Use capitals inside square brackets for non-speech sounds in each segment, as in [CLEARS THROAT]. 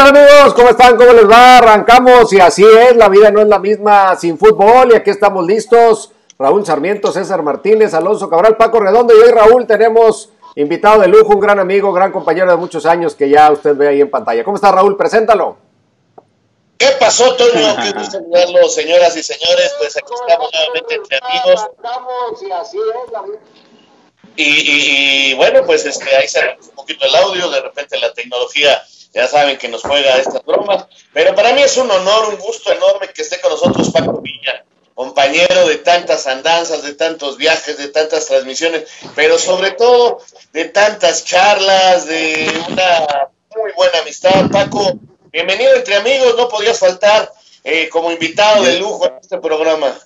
¿Qué tal amigos? ¿Cómo están? ¿Cómo les va? Arrancamos y así es, la vida no es la misma sin fútbol y aquí estamos listos. Raúl Sarmiento, César Martínez, Alonso Cabral, Paco Redondo y hoy Raúl tenemos invitado de lujo, un gran amigo, gran compañero de muchos años que ya usted ve ahí en pantalla. ¿Cómo está Raúl? Preséntalo. ¿Qué pasó, Toño? Qué gusto saludarlo, señoras y señores. Pues aquí estamos nuevamente entre amigos. Y, y, y bueno, pues este, ahí se un poquito el audio, de repente la tecnología ya saben que nos juega estas bromas, pero para mí es un honor, un gusto enorme que esté con nosotros Paco Villa, compañero de tantas andanzas, de tantos viajes, de tantas transmisiones, pero sobre todo de tantas charlas, de una muy buena amistad. Paco, bienvenido entre amigos, no podías faltar eh, como invitado de lujo en este programa.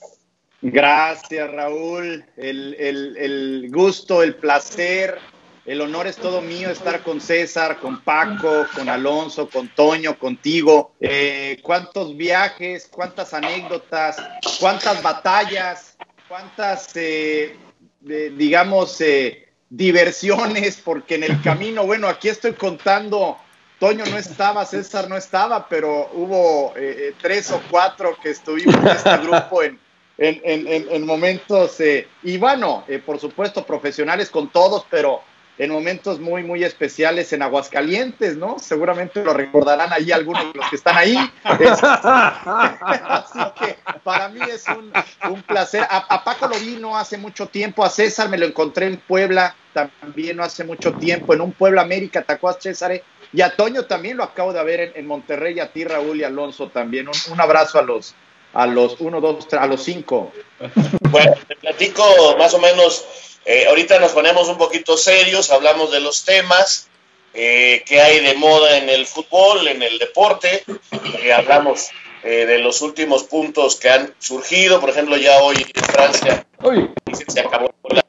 Gracias, Raúl. El, el, el gusto, el placer el honor es todo mío estar con César, con Paco, con Alonso, con Toño, contigo. Eh, ¿Cuántos viajes, cuántas anécdotas, cuántas batallas, cuántas, eh, digamos, eh, diversiones? Porque en el camino, bueno, aquí estoy contando, Toño no estaba, César no estaba, pero hubo tres o cuatro que estuvimos en este grupo en, en, en, en momentos, y bueno, por supuesto, profesionales con todos, pero en momentos muy, muy especiales en Aguascalientes, ¿no? Seguramente lo recordarán ahí algunos de los que están ahí. Así que para mí es un, placer. A, Paco lo vi no hace mucho tiempo, a César me lo encontré en Puebla también no hace mucho tiempo, en un Puebla América, Tacuas César, y a Toño también lo acabo de ver en, Monterrey, a ti Raúl y Alonso también. Un, abrazo a los, a los uno, dos, tres, a los cinco. Bueno, te platico más o menos eh, ahorita nos ponemos un poquito serios, hablamos de los temas eh, que hay de moda en el fútbol, en el deporte, eh, hablamos de los últimos puntos que han surgido, por ejemplo, ya hoy en Francia se acabó la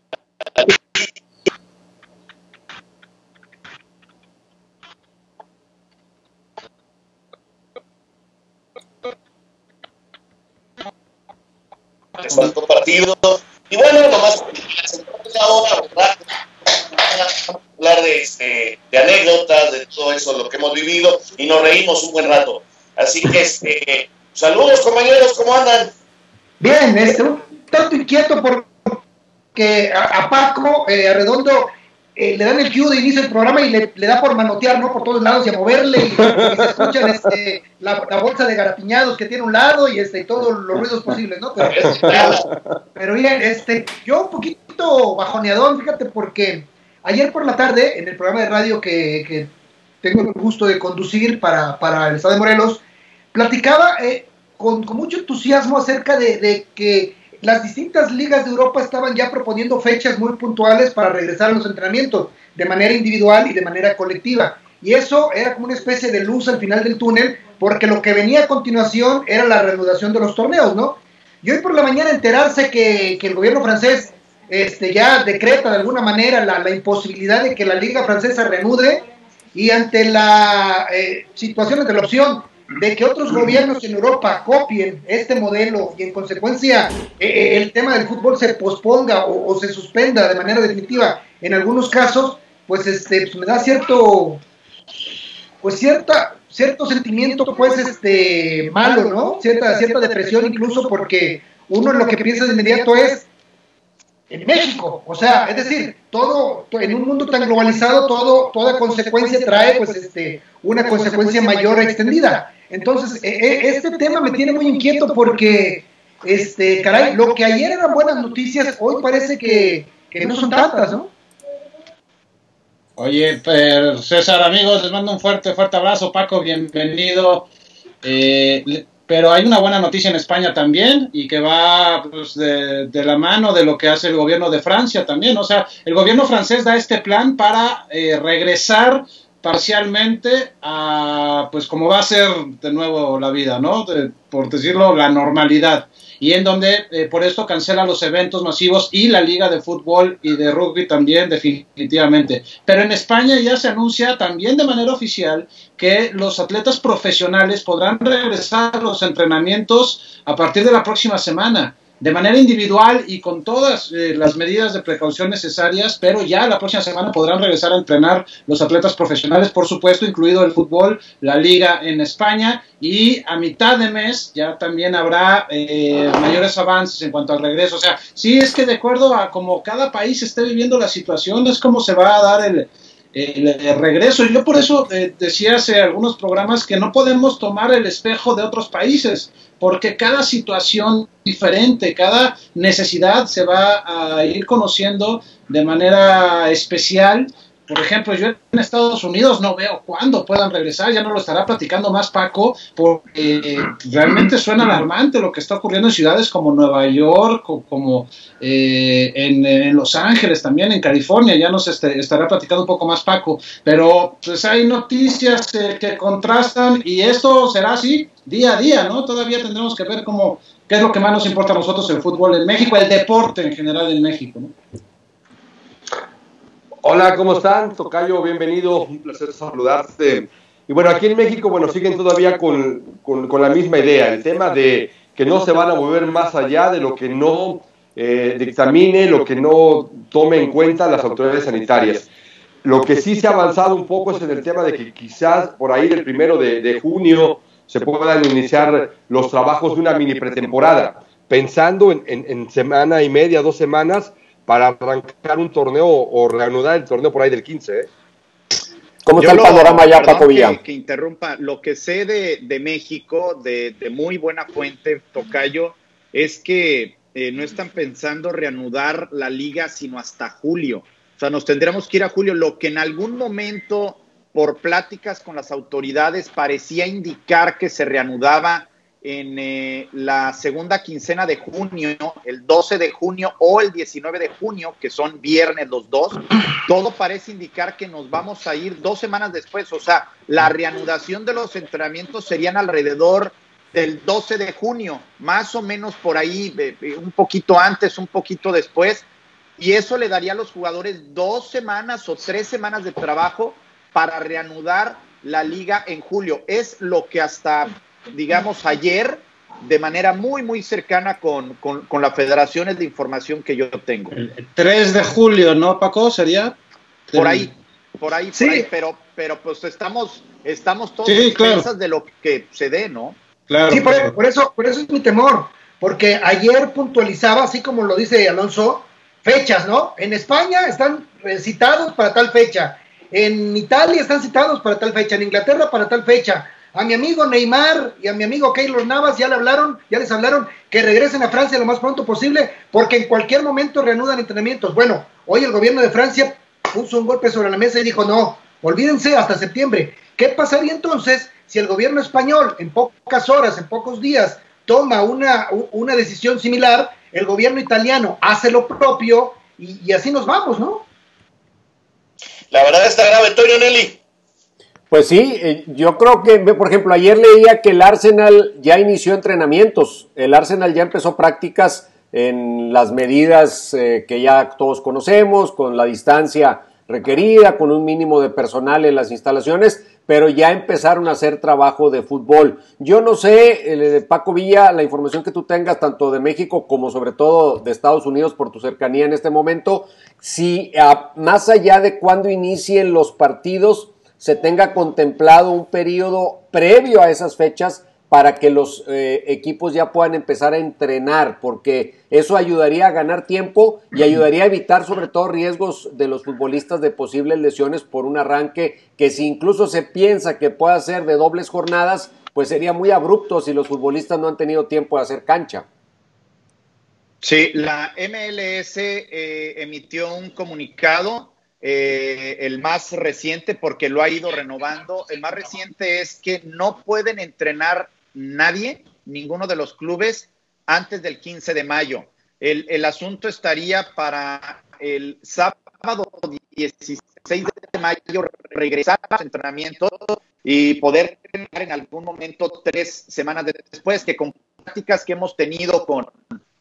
partido. Y bueno, nomás ahora, hablar de, este, de anécdotas, de todo eso, lo que hemos vivido, y nos reímos un buen rato. Así que, este, saludos compañeros, ¿cómo andan? Bien, este, un tanto inquieto porque a, Paco eh, Arredondo eh, le dan el cue de inicio del programa y le, da por manotear, ¿no? Por todos lados y a moverle y, se escuchan este, la, bolsa de garapiñados que tiene un lado y este, todos los ruidos posibles, ¿no? Pero, bien, este, yo un poquito bajoneador, fíjate, porque ayer por la tarde, en el programa de radio que, tengo el gusto de conducir para, para el Estado de Morelos, platicaba eh, con, con, mucho entusiasmo acerca de, de que las distintas ligas de Europa estaban ya proponiendo fechas muy puntuales para regresar a los entrenamientos, de manera individual y de manera colectiva. Y eso era como una especie de luz al final del túnel, porque lo que venía a continuación era la reanudación de los torneos, ¿no? Y hoy por la mañana enterarse que, el gobierno francés este, ya decreta de alguna manera la, imposibilidad de que la liga francesa reanude, y ante la eh, situación de la opción de que otros gobiernos en Europa copien este modelo y en consecuencia eh, eh, el tema del fútbol se posponga o, se suspenda de manera definitiva en algunos casos, pues este pues me da cierto pues cierta cierto sentimiento pues este malo, ¿no? Cierta cierta depresión incluso porque uno lo que piensa de inmediato es en México, o sea, es decir, todo en un mundo tan globalizado, todo toda consecuencia trae pues este una consecuencia mayor extendida. Entonces, e, e, este tema me tiene muy inquieto porque, este, caray, lo que ayer eran buenas noticias, hoy parece que, no son tantas, ¿no? Oye, César, amigos, les mando un fuerte, fuerte abrazo. Paco, bienvenido. Eh, pero hay una buena noticia en España también y que va pues, de, la mano de lo que hace el gobierno de Francia también. O sea, el gobierno francés da este plan para eh, regresar parcialmente a, pues como va a ser de nuevo la vida, ¿no? por decirlo, la normalidad. Y en donde eh, por esto cancela los eventos masivos y la liga de fútbol y de rugby también definitivamente. Pero en España ya se anuncia también de manera oficial que los atletas profesionales podrán regresar a los entrenamientos a partir de la próxima semana. De manera individual y con todas eh, las medidas de precaución necesarias, pero ya la próxima semana podrán regresar a entrenar los atletas profesionales, por supuesto, incluido el fútbol, la liga en España, y a mitad de mes ya también habrá eh, mayores avances en cuanto al regreso. O sea, sí es que de acuerdo a cómo cada país esté viviendo la situación, es como se va a dar el, el, regreso. Yo por eso eh, decía hace algunos programas que no podemos tomar el espejo de otros países, porque cada situación diferente, cada necesidad se va a ir conociendo de manera especial por ejemplo, yo en Estados Unidos no veo cuándo puedan regresar, ya no lo estará platicando más Paco, porque eh, realmente suena alarmante lo que está ocurriendo en ciudades como Nueva York, o como eh, en, Los Ángeles, también en California, ya nos este, estará platicando un poco más Paco, pero pues hay noticias eh, que contrastan y esto será así día a día, ¿no? Todavía tendremos que ver cómo, qué es lo que más nos importa a nosotros el fútbol en México, el deporte en general en México, ¿no? Hola, ¿cómo están? Tocayo, bienvenido, un placer saludarte. Y bueno, aquí en México, bueno, siguen todavía con, la misma idea, el tema de que no se van a mover más allá de lo que no eh, dictamine, lo que no tome en cuenta las autoridades sanitarias. Lo que sí se ha avanzado un poco es en el tema de que quizás por ahí del primero de, junio se puedan iniciar los trabajos de una mini pretemporada, pensando en, en semana y media, dos semanas, para arrancar un torneo o reanudar el torneo por ahí del 15. ¿eh? ¿Cómo está el panorama ya, Paco Villán? Que, interrumpa, lo que sé de, México, de, muy buena fuente, Tocayo, es que eh, no están pensando reanudar la liga sino hasta julio. O sea, nos tendríamos que ir a julio, lo que en algún momento, por pláticas con las autoridades, parecía indicar que se reanudaba en eh, la segunda quincena de junio, el 12 de junio o el 19 de junio, que son viernes los dos, todo parece indicar que nos vamos a ir dos semanas después. O sea, la reanudación de los entrenamientos serían alrededor del 12 de junio, más o menos por ahí, eh, eh, un poquito antes, un poquito después. Y eso le daría a los jugadores dos semanas o tres semanas de trabajo para reanudar la liga en julio. Es lo que hasta digamos, ayer de manera muy, muy cercana con, con, la federación, es de información que yo tengo. El 3 de julio, ¿no, Paco? ¿Sería? Por ahí, por ahí, sí. pero, pero pues estamos, estamos todos sí, de lo que se dé, ¿no? Claro. Sí, por, eso, por eso es mi temor, porque ayer puntualizaba, así como lo dice Alonso, fechas, ¿no? En España están citados para tal fecha, en Italia están citados para tal fecha, en Inglaterra para tal fecha, a mi amigo Neymar y a mi amigo Keylor Navas ya le hablaron, ya les hablaron que regresen a Francia lo más pronto posible porque en cualquier momento reanudan entrenamientos. Bueno, hoy el gobierno de Francia puso un golpe sobre la mesa y dijo, no, olvídense hasta septiembre. ¿Qué pasaría entonces si el gobierno español en pocas horas, en pocos días, toma una, una decisión similar, el gobierno italiano hace lo propio y, así nos vamos, ¿no? La verdad está grave, Antonio Nelly. Pues sí, eh, yo creo que, por ejemplo, ayer leía que el Arsenal ya inició entrenamientos, el Arsenal ya empezó prácticas en las medidas eh, que ya todos conocemos, con la distancia requerida, con un mínimo de personal en las instalaciones, pero ya empezaron a hacer trabajo de fútbol. Yo no sé, eh, Paco Villa, la información que tú tengas tanto de México como sobre todo de Estados Unidos por tu cercanía en este momento, si más allá de cuando inicien los partidos, se tenga contemplado un periodo previo a esas fechas para que los eh, equipos ya puedan empezar a entrenar, porque eso ayudaría a ganar tiempo y ayudaría a evitar sobre todo riesgos de los futbolistas de posibles lesiones por un arranque que si incluso se piensa que pueda ser de dobles jornadas, pues sería muy abrupto si los futbolistas no han tenido tiempo de hacer cancha. Sí, la MLS eh, emitió un comunicado eh, el más reciente porque lo ha ido renovando. El más reciente es que no pueden entrenar nadie, ninguno de los clubes, antes del 15 de mayo. El, asunto estaría para el sábado 16 de mayo regresar a los entrenamientos y poder tener en algún momento tres semanas después, que con prácticas que hemos tenido con,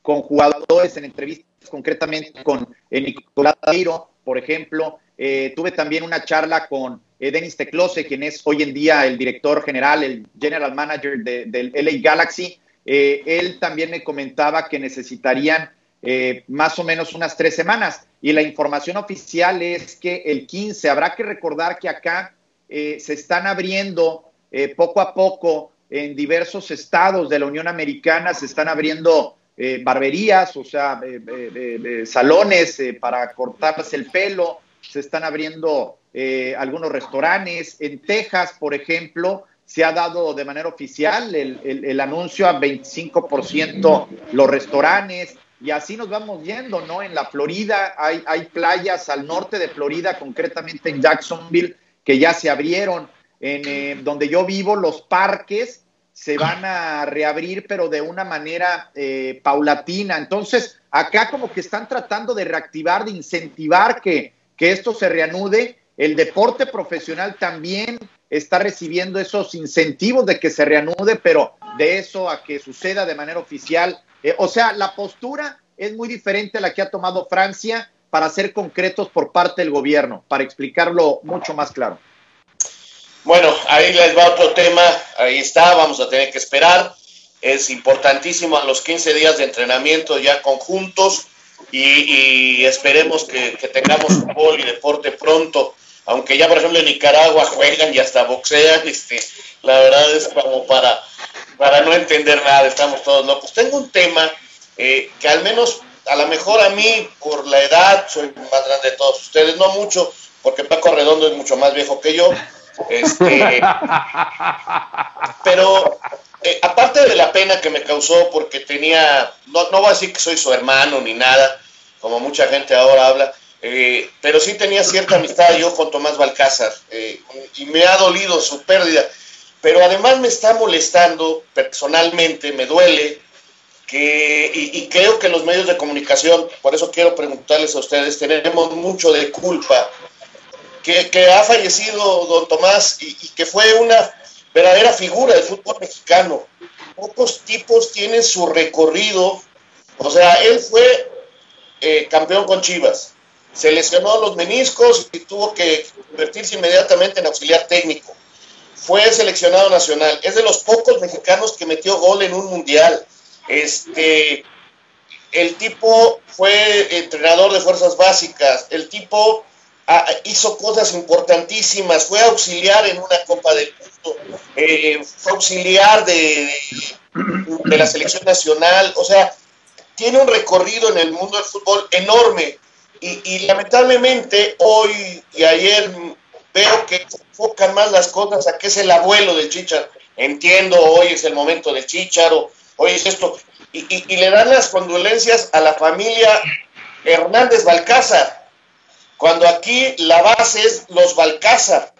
jugadores en entrevistas concretamente con Nicolás Tiro, por ejemplo. Eh, tuve también una charla con eh, Denis Teclose, quien es hoy en día el director general, el general manager del LA Galaxy, eh, él también me comentaba que necesitarían eh, más o menos unas tres semanas. Y la información oficial es que el 15, habrá que recordar que acá eh, se están abriendo poco a poco en diversos estados de la Unión Americana, se están abriendo barberías, o sea, salones para cortarse el pelo, se están abriendo algunos restaurantes. En Texas, por ejemplo, se ha dado de manera oficial el, anuncio a 25% los restaurantes y así nos vamos yendo, ¿no? En la Florida hay, hay playas al norte de Florida, concretamente en Jacksonville, que ya se abrieron. En eh, donde yo vivo, los parques se van a reabrir, pero de una manera eh, paulatina. Entonces, acá como que están tratando de reactivar, de incentivar que, que esto se reanude. El deporte profesional también está recibiendo esos incentivos de que se reanude, pero de eso a que suceda de manera oficial. Eh, o sea, la postura es muy diferente a la que ha tomado Francia para ser concretos por parte del gobierno, para explicarlo mucho más claro. Bueno, ahí les va otro tema, ahí está, vamos a tener que esperar. Es importantísimo a los 15 días de entrenamiento ya conjuntos y, esperemos que, tengamos fútbol y deporte pronto aunque ya por ejemplo en Nicaragua juegan y hasta boxean, este, la verdad es como para, para no entender nada, estamos todos locos. Tengo un tema eh, que al menos, a lo mejor a mí, por la edad, soy más grande de todos ustedes, no mucho, porque Paco Redondo es mucho más viejo que yo, este, pero eh, aparte de la pena que me causó porque tenía, no, no voy a decir que soy su hermano ni nada, como mucha gente ahora habla, eh, pero sí tenía cierta amistad yo con Tomás Balcázar eh, y me ha dolido su pérdida. Pero además me está molestando personalmente, me duele, que, y, creo que los medios de comunicación, por eso quiero preguntarles a ustedes, tenemos mucho de culpa, que, ha fallecido don Tomás y, que fue una verdadera figura del fútbol mexicano. Pocos tipos tienen su recorrido, o sea, él fue eh, campeón con Chivas, se lesionó los meniscos y tuvo que convertirse inmediatamente en auxiliar técnico. Fue seleccionado nacional. Es de los pocos mexicanos que metió gol en un mundial. Este, el tipo fue entrenador de fuerzas básicas. El tipo ah, hizo cosas importantísimas. Fue auxiliar en una Copa del Mundo. Eh, fue auxiliar de, de la selección nacional. O sea, tiene un recorrido en el mundo del fútbol enorme y, lamentablemente hoy y ayer veo que se enfocan más las cosas a que es el abuelo del Chicharo. Entiendo, hoy es el momento del Chicharo, hoy es esto. Y, le dan las condolencias a la familia Hernández Balcázar, cuando aquí la base es los Balcázar,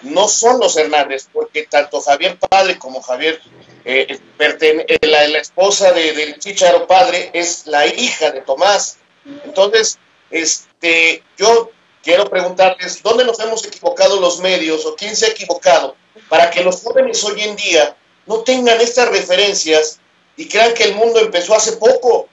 no son los Hernández, porque tanto Javier Padre como Javier, eh, eh, la, esposa de, del Chicharo Padre es la hija de Tomás. Entonces, este, yo quiero preguntarles, ¿dónde nos hemos equivocado los medios o quién se ha equivocado para que los jóvenes hoy en día no tengan estas referencias y crean que el mundo empezó hace poco?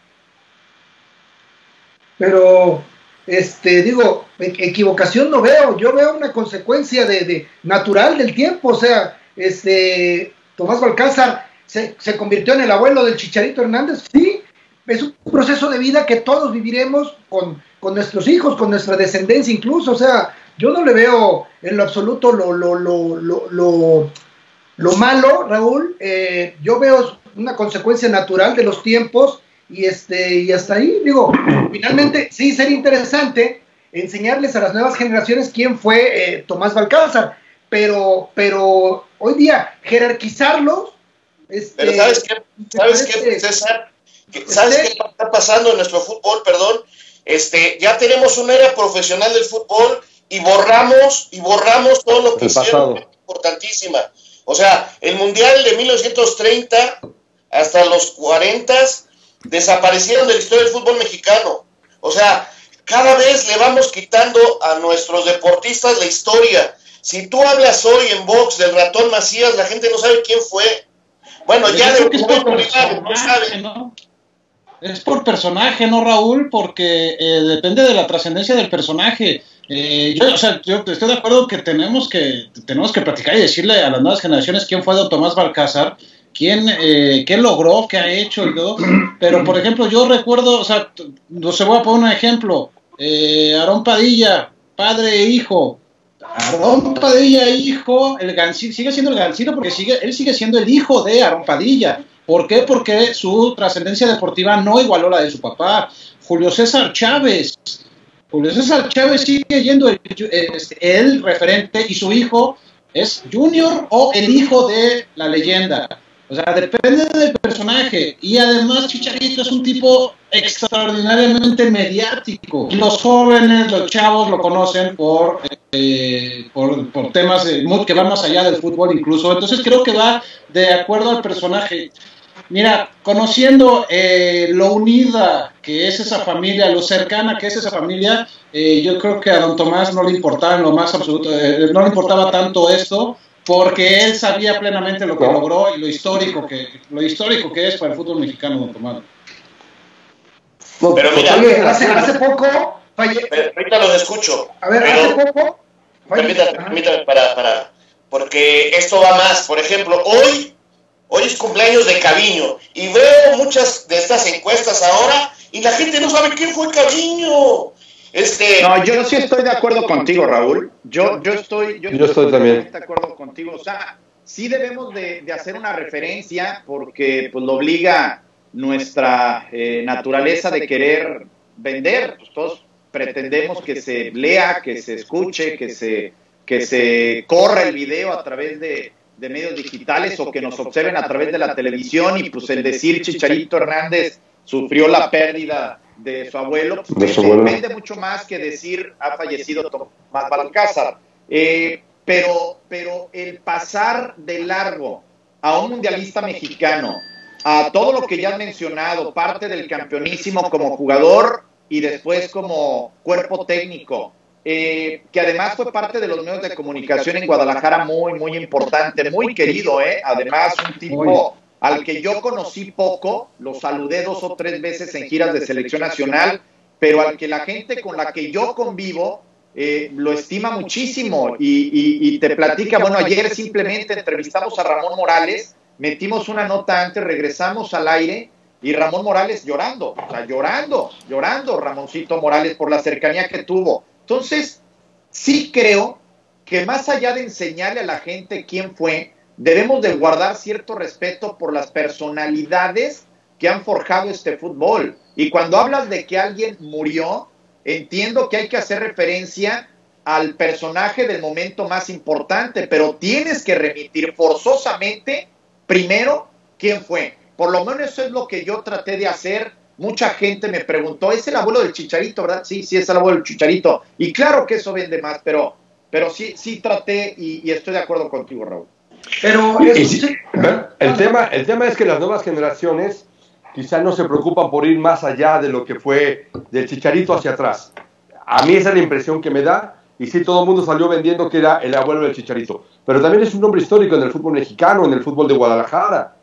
Pero, este, digo, e-, equivocación no veo, yo veo una consecuencia de, natural del tiempo, o sea, este, Tomás Balcázar se, se convirtió en el abuelo del Chicharito Hernández, sí, es un proceso de vida que todos viviremos con, con nuestros hijos, con nuestra descendencia incluso. O sea, yo no le veo en lo absoluto lo, lo, lo, lo, malo, Raúl. Eh, yo veo una consecuencia natural de los tiempos y, este, y hasta ahí, digo, [CLEARS THROAT] finalmente sí sería interesante enseñarles a las nuevas generaciones quién fue eh, Tomás Balcázar, pero, pero hoy día jerarquizarlos. Este, pero ¿sabes qué, ¿sabes qué César? ¿Sabes qué está pasando en nuestro fútbol? Perdón, este, ya tenemos una era profesional del fútbol y borramos y borramos todo lo que el hicieron, importantísima. O sea, el Mundial de 1930 hasta los 40 desaparecieron de la historia del fútbol mexicano. O sea, cada vez le vamos quitando a nuestros deportistas la historia. Si tú hablas hoy en box del ratón Macías, la gente no sabe quién fue. Bueno, ya de no sabe. ¿no? Es por personaje, ¿no, Raúl? Porque eh, depende de la trascendencia del personaje. Eh, yo, o sea, yo estoy de acuerdo que tenemos que tenemos que platicar y decirle a las nuevas generaciones quién fue don Tomás Balcázar, quién, eh, qué logró, qué ha hecho y todo. Pero, por ejemplo, yo recuerdo, o sea, no se voy a poner un ejemplo. Eh, Aarón Padilla, padre e hijo. Aarón Padilla, hijo, el Gancito, sigue siendo el Gancito porque sigue, él sigue siendo el hijo de Aarón Padilla. ¿Por qué? Porque su trascendencia deportiva no igualó la de su papá. Julio César Chávez. Julio César Chávez sigue yendo el, el referente y su hijo es Junior o el hijo de la leyenda. O sea, depende del personaje. Y además Chicharito es un tipo extraordinariamente mediático. Los jóvenes, los chavos lo conocen por, eh, por, por, temas que van más allá del fútbol incluso. Entonces creo que va de acuerdo al personaje. Mira, conociendo eh, lo unida que es esa familia, lo cercana que es esa familia, eh, yo creo que a don Tomás no le importaba en lo más absoluto, eh, no le importaba tanto esto, porque él sabía plenamente lo que logró y lo histórico que, lo histórico que es para el fútbol mexicano, don Tomás. Pero mira, Oye, hace, hace poco falle... ahorita los escucho. A ver, pero, hace poco permítame, permítame para, para, porque esto va más. Por ejemplo, hoy Hoy es cumpleaños de Caviño y veo muchas de estas encuestas ahora y la gente no sabe quién fue Caviño. Este... No, yo sí estoy de acuerdo contigo, Raúl. Yo, yo estoy, yo, yo estoy también de acuerdo contigo. O sea, sí debemos de, de hacer una referencia porque pues lo obliga nuestra eh, naturaleza de querer vender. Pues todos pretendemos que se lea, que se escuche, que se, que se corra el video a través de, de medios digitales o que nos observen a través de la televisión y pues el decir Chicharito Hernández sufrió la pérdida de su abuelo, De su abuelo. vende mucho más que decir ha fallecido Tomás Balcázar. Eh, pero, pero el pasar de largo a un mundialista mexicano, a todo lo que ya has mencionado, parte del campeonísimo como jugador y después como cuerpo técnico, eh, que además fue parte de los medios de comunicación en Guadalajara muy, muy importante, muy querido, ¿eh? Además, un tipo al que yo conocí poco, lo saludé dos o tres veces en giras de selección nacional, pero al que la gente con la que yo convivo eh, lo estima muchísimo y, y, y te platica, bueno, ayer simplemente entrevistamos a Ramón Morales, metimos una nota antes, regresamos al aire y Ramón Morales llorando, o sea, llorando, llorando Ramoncito Morales por la cercanía que tuvo. Entonces, sí creo que más allá de enseñarle a la gente quién fue, debemos de guardar cierto respeto por las personalidades que han forjado este fútbol. Y cuando hablas de que alguien murió, entiendo que hay que hacer referencia al personaje del momento más importante, pero tienes que remitir forzosamente primero quién fue. Por lo menos eso es lo que yo traté de hacer. Mucha gente me preguntó, ¿es el abuelo del Chicharito, verdad? Sí, sí, es el abuelo del Chicharito. Y claro que eso vende más, pero, pero sí, sí traté y, y estoy de acuerdo contigo, Raúl. Pero Y eso sí, sí- el, tema, el tema es que las nuevas generaciones quizá no se preocupan por ir más allá de lo que fue del chicharito hacia atrás. A mí esa es la impresión que me da. Y sí, todo el mundo salió vendiendo que era el abuelo del chicharito. Pero también es un hombre histórico en el fútbol mexicano, en el fútbol de Guadalajara.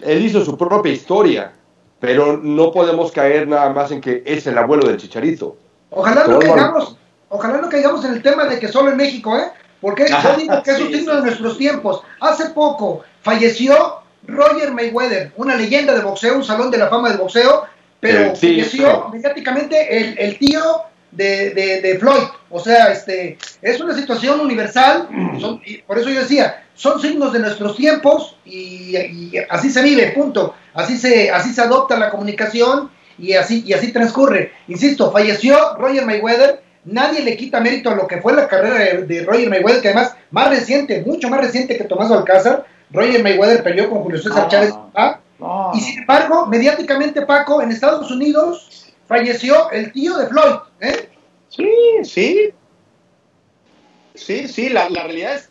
Él hizo su propia historia. Pero no podemos caer nada más en que es el abuelo del chicharito. Ojalá no caigamos, ojalá no caigamos en el tema de que solo en México, ¿eh? Porque yo digo que es un signo sí. de nuestros tiempos. Hace poco falleció Roger Mayweather, una leyenda de boxeo, un salón de la fama del boxeo, pero Eh, sí, falleció mediáticamente el, el tío de, de- de Floyd. O sea, este es una situación universal, son- y por eso yo decía, son signos de nuestros tiempos y, y así se vive, punto. Así se, así se adopta la comunicación y así, y así transcurre. Insisto, falleció Roger Mayweather, nadie le quita mérito a lo que fue la carrera de, de Roger Mayweather, que además más reciente, mucho más reciente que Tomás Alcázar. Roger Mayweather peleó con Julio César No, Chávez. ¿ah? No, Y sin embargo, mediáticamente, Paco, en Estados Unidos falleció el tío de Floyd. ¿eh? Sí, sí. Sí, sí, la, la realidad es,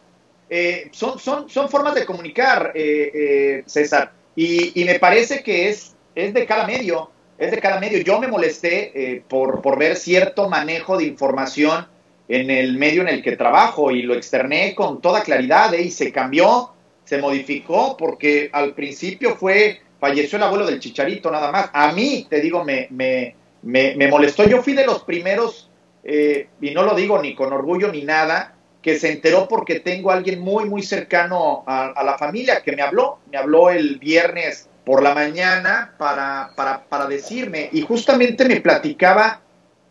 eh, son, son, son formas de comunicar, eh, eh, César, y, y me parece que es, es de cada medio, es de cada medio. Yo me molesté eh, por, por ver cierto manejo de información en el medio en el que trabajo y lo externé con toda claridad eh, y se cambió, se modificó porque al principio fue, falleció el abuelo del chicharito nada más. A mí, te digo, me, me, me, me molestó. Yo fui de los primeros, eh, y no lo digo ni con orgullo ni nada, que se enteró porque tengo a alguien muy, muy cercano a, la familia que me habló, me habló el viernes por la mañana para, para, para decirme, y justamente me platicaba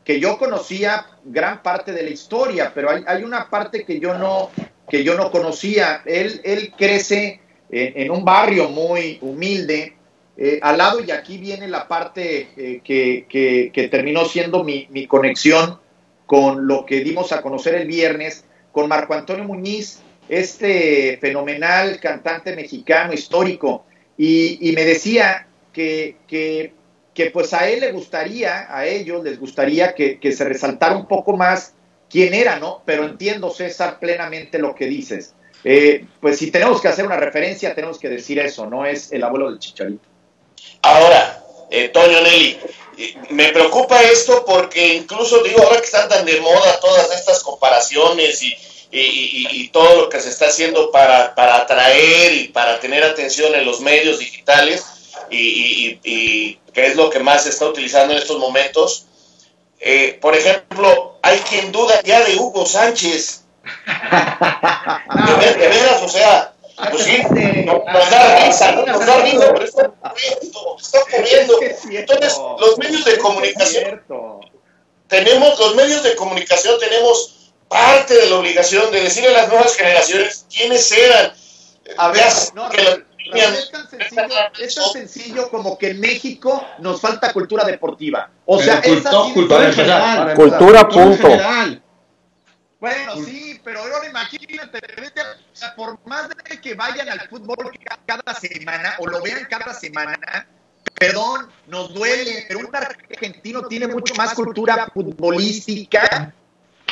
que yo conocía gran parte de la historia, pero hay, una parte que yo no, que yo no conocía. Él, él crece en, un barrio muy humilde, eh, al lado, y aquí viene la parte eh, que, que, que, terminó siendo mi, mi, conexión con lo que dimos a conocer el viernes, con Marco Antonio Muñiz, este fenomenal cantante mexicano histórico, y, y me decía que, que, pues a él le gustaría, a ellos les gustaría que, que se resaltara un poco más quién era, ¿no? Pero entiendo, César, plenamente lo que dices. Eh, pues si tenemos que hacer una referencia, tenemos que decir eso, no es el abuelo del chicharito. Ahora, eh, Toño Nelly, eh, me preocupa esto porque incluso digo, ahora que están tan de moda todas estas comparaciones y, todo lo que se está haciendo para, para, atraer y para tener atención en los medios digitales y, que es lo que más se está utilizando en estos momentos. por ejemplo, hay quien duda ya de Hugo Sánchez. De, veras, o sea, pues sí, nos da risa, nos da risa, pero está ocurriendo, está ocurriendo. Entonces, los medios de comunicación, tenemos, los medios de comunicación tenemos parte de la obligación de decirle a las nuevas generaciones quiénes eran. A ver, no, que es, tan sencillo, es tan sencillo como que en México nos falta cultura deportiva. O sea, es así cultura, general, cultura, punto. Bueno, sí, pero ahora imagínate, por más de que vayan al fútbol cada semana o lo vean cada semana, perdón, nos duele, pero un argentino tiene mucho más cultura futbolística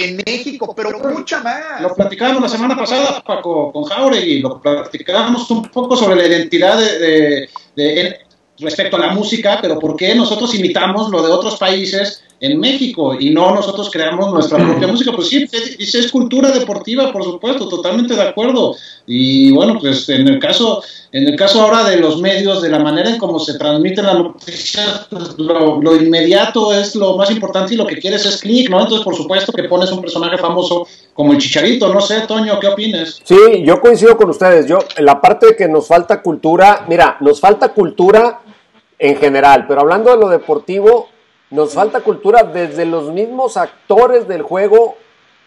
en México, pero mucha más. Lo platicábamos la semana pasada, Paco, con Jauregui, lo platicábamos un poco sobre la identidad de, de respecto a la música, pero ¿por qué nosotros imitamos lo de otros países en México y no nosotros creamos nuestra [CLEARS THROAT] propia música? Pues sí, es, es, cultura deportiva, por supuesto, totalmente de acuerdo. Y bueno, pues en el caso, en el caso ahora de los medios, de la manera en cómo se transmiten las noticias, pues lo, lo, inmediato es lo más importante y lo que quieres es clic, ¿no? Entonces, por supuesto que pones un personaje famoso como el Chicharito, no sé, Toño, ¿qué opinas? Sí, yo coincido con ustedes. Yo, la parte de que nos falta cultura, mira, nos falta cultura en general, pero hablando de lo deportivo, nos falta cultura desde los mismos actores del juego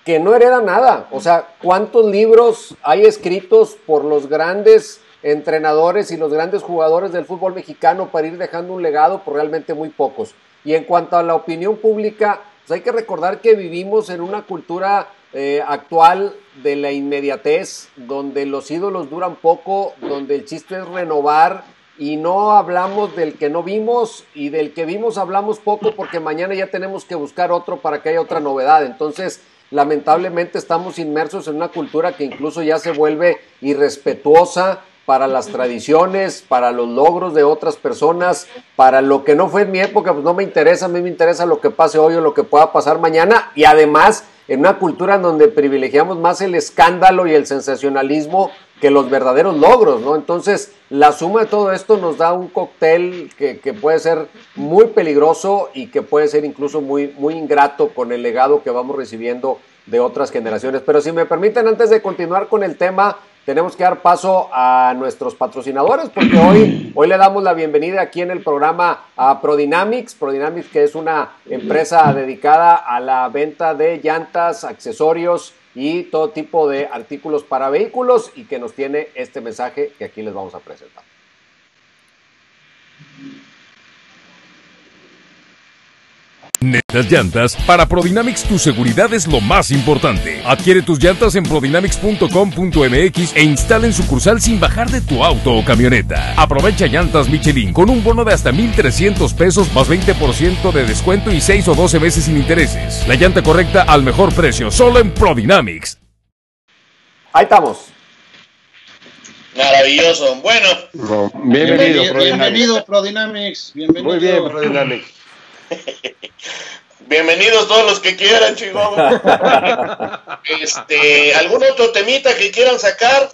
que no heredan nada. O sea, ¿cuántos libros hay escritos por los grandes entrenadores y los grandes jugadores del fútbol mexicano para ir dejando un legado? Por realmente muy pocos. Y en cuanto a la opinión pública, pues hay que recordar que vivimos en una cultura eh, actual de la inmediatez, donde los ídolos duran poco, donde el chiste es renovar y no hablamos del que no vimos y del que vimos hablamos poco porque mañana ya tenemos que buscar otro para que haya otra novedad. Entonces, lamentablemente estamos inmersos en una cultura que incluso ya se vuelve irrespetuosa para las tradiciones, para los logros de otras personas, para lo que no fue en mi época, pues no me interesa, a mí me interesa lo que pase hoy o lo que pueda pasar mañana y además en una cultura donde privilegiamos más el escándalo y el sensacionalismo que los verdaderos logros, ¿no? Entonces, la suma de todo esto nos da un cóctel que, que, puede ser muy peligroso y que puede ser incluso muy, muy ingrato con el legado que vamos recibiendo de otras generaciones. Pero si me permiten, antes de continuar con el tema, tenemos que dar paso a nuestros patrocinadores porque hoy, hoy le damos la bienvenida aquí en el programa a Prodynamics. Prodynamics que es una empresa dedicada a la venta de llantas, accesorios y todo tipo de artículos para vehículos y que nos tiene este mensaje que aquí les vamos a presentar. Necesitas llantas. Para Prodynamics tu seguridad es lo más importante. Adquiere tus llantas en prodynamics.com.mx e instala en sucursal sin bajar de tu auto o camioneta. Aprovecha llantas Michelin con un bono de hasta 1,300 pesos más 20% de descuento y 6 o 12 meses sin intereses. La llanta correcta al mejor precio, solo en Prodynamics. Ahí estamos. Maravilloso. Bueno. bienvenido, bienvenido, Prodynamics. Bienvenido. Muy bien, Prodynamics. Bienvenidos todos los que quieran, Chihuahua. [LAUGHS] este, ¿Algún otro temita que quieran sacar?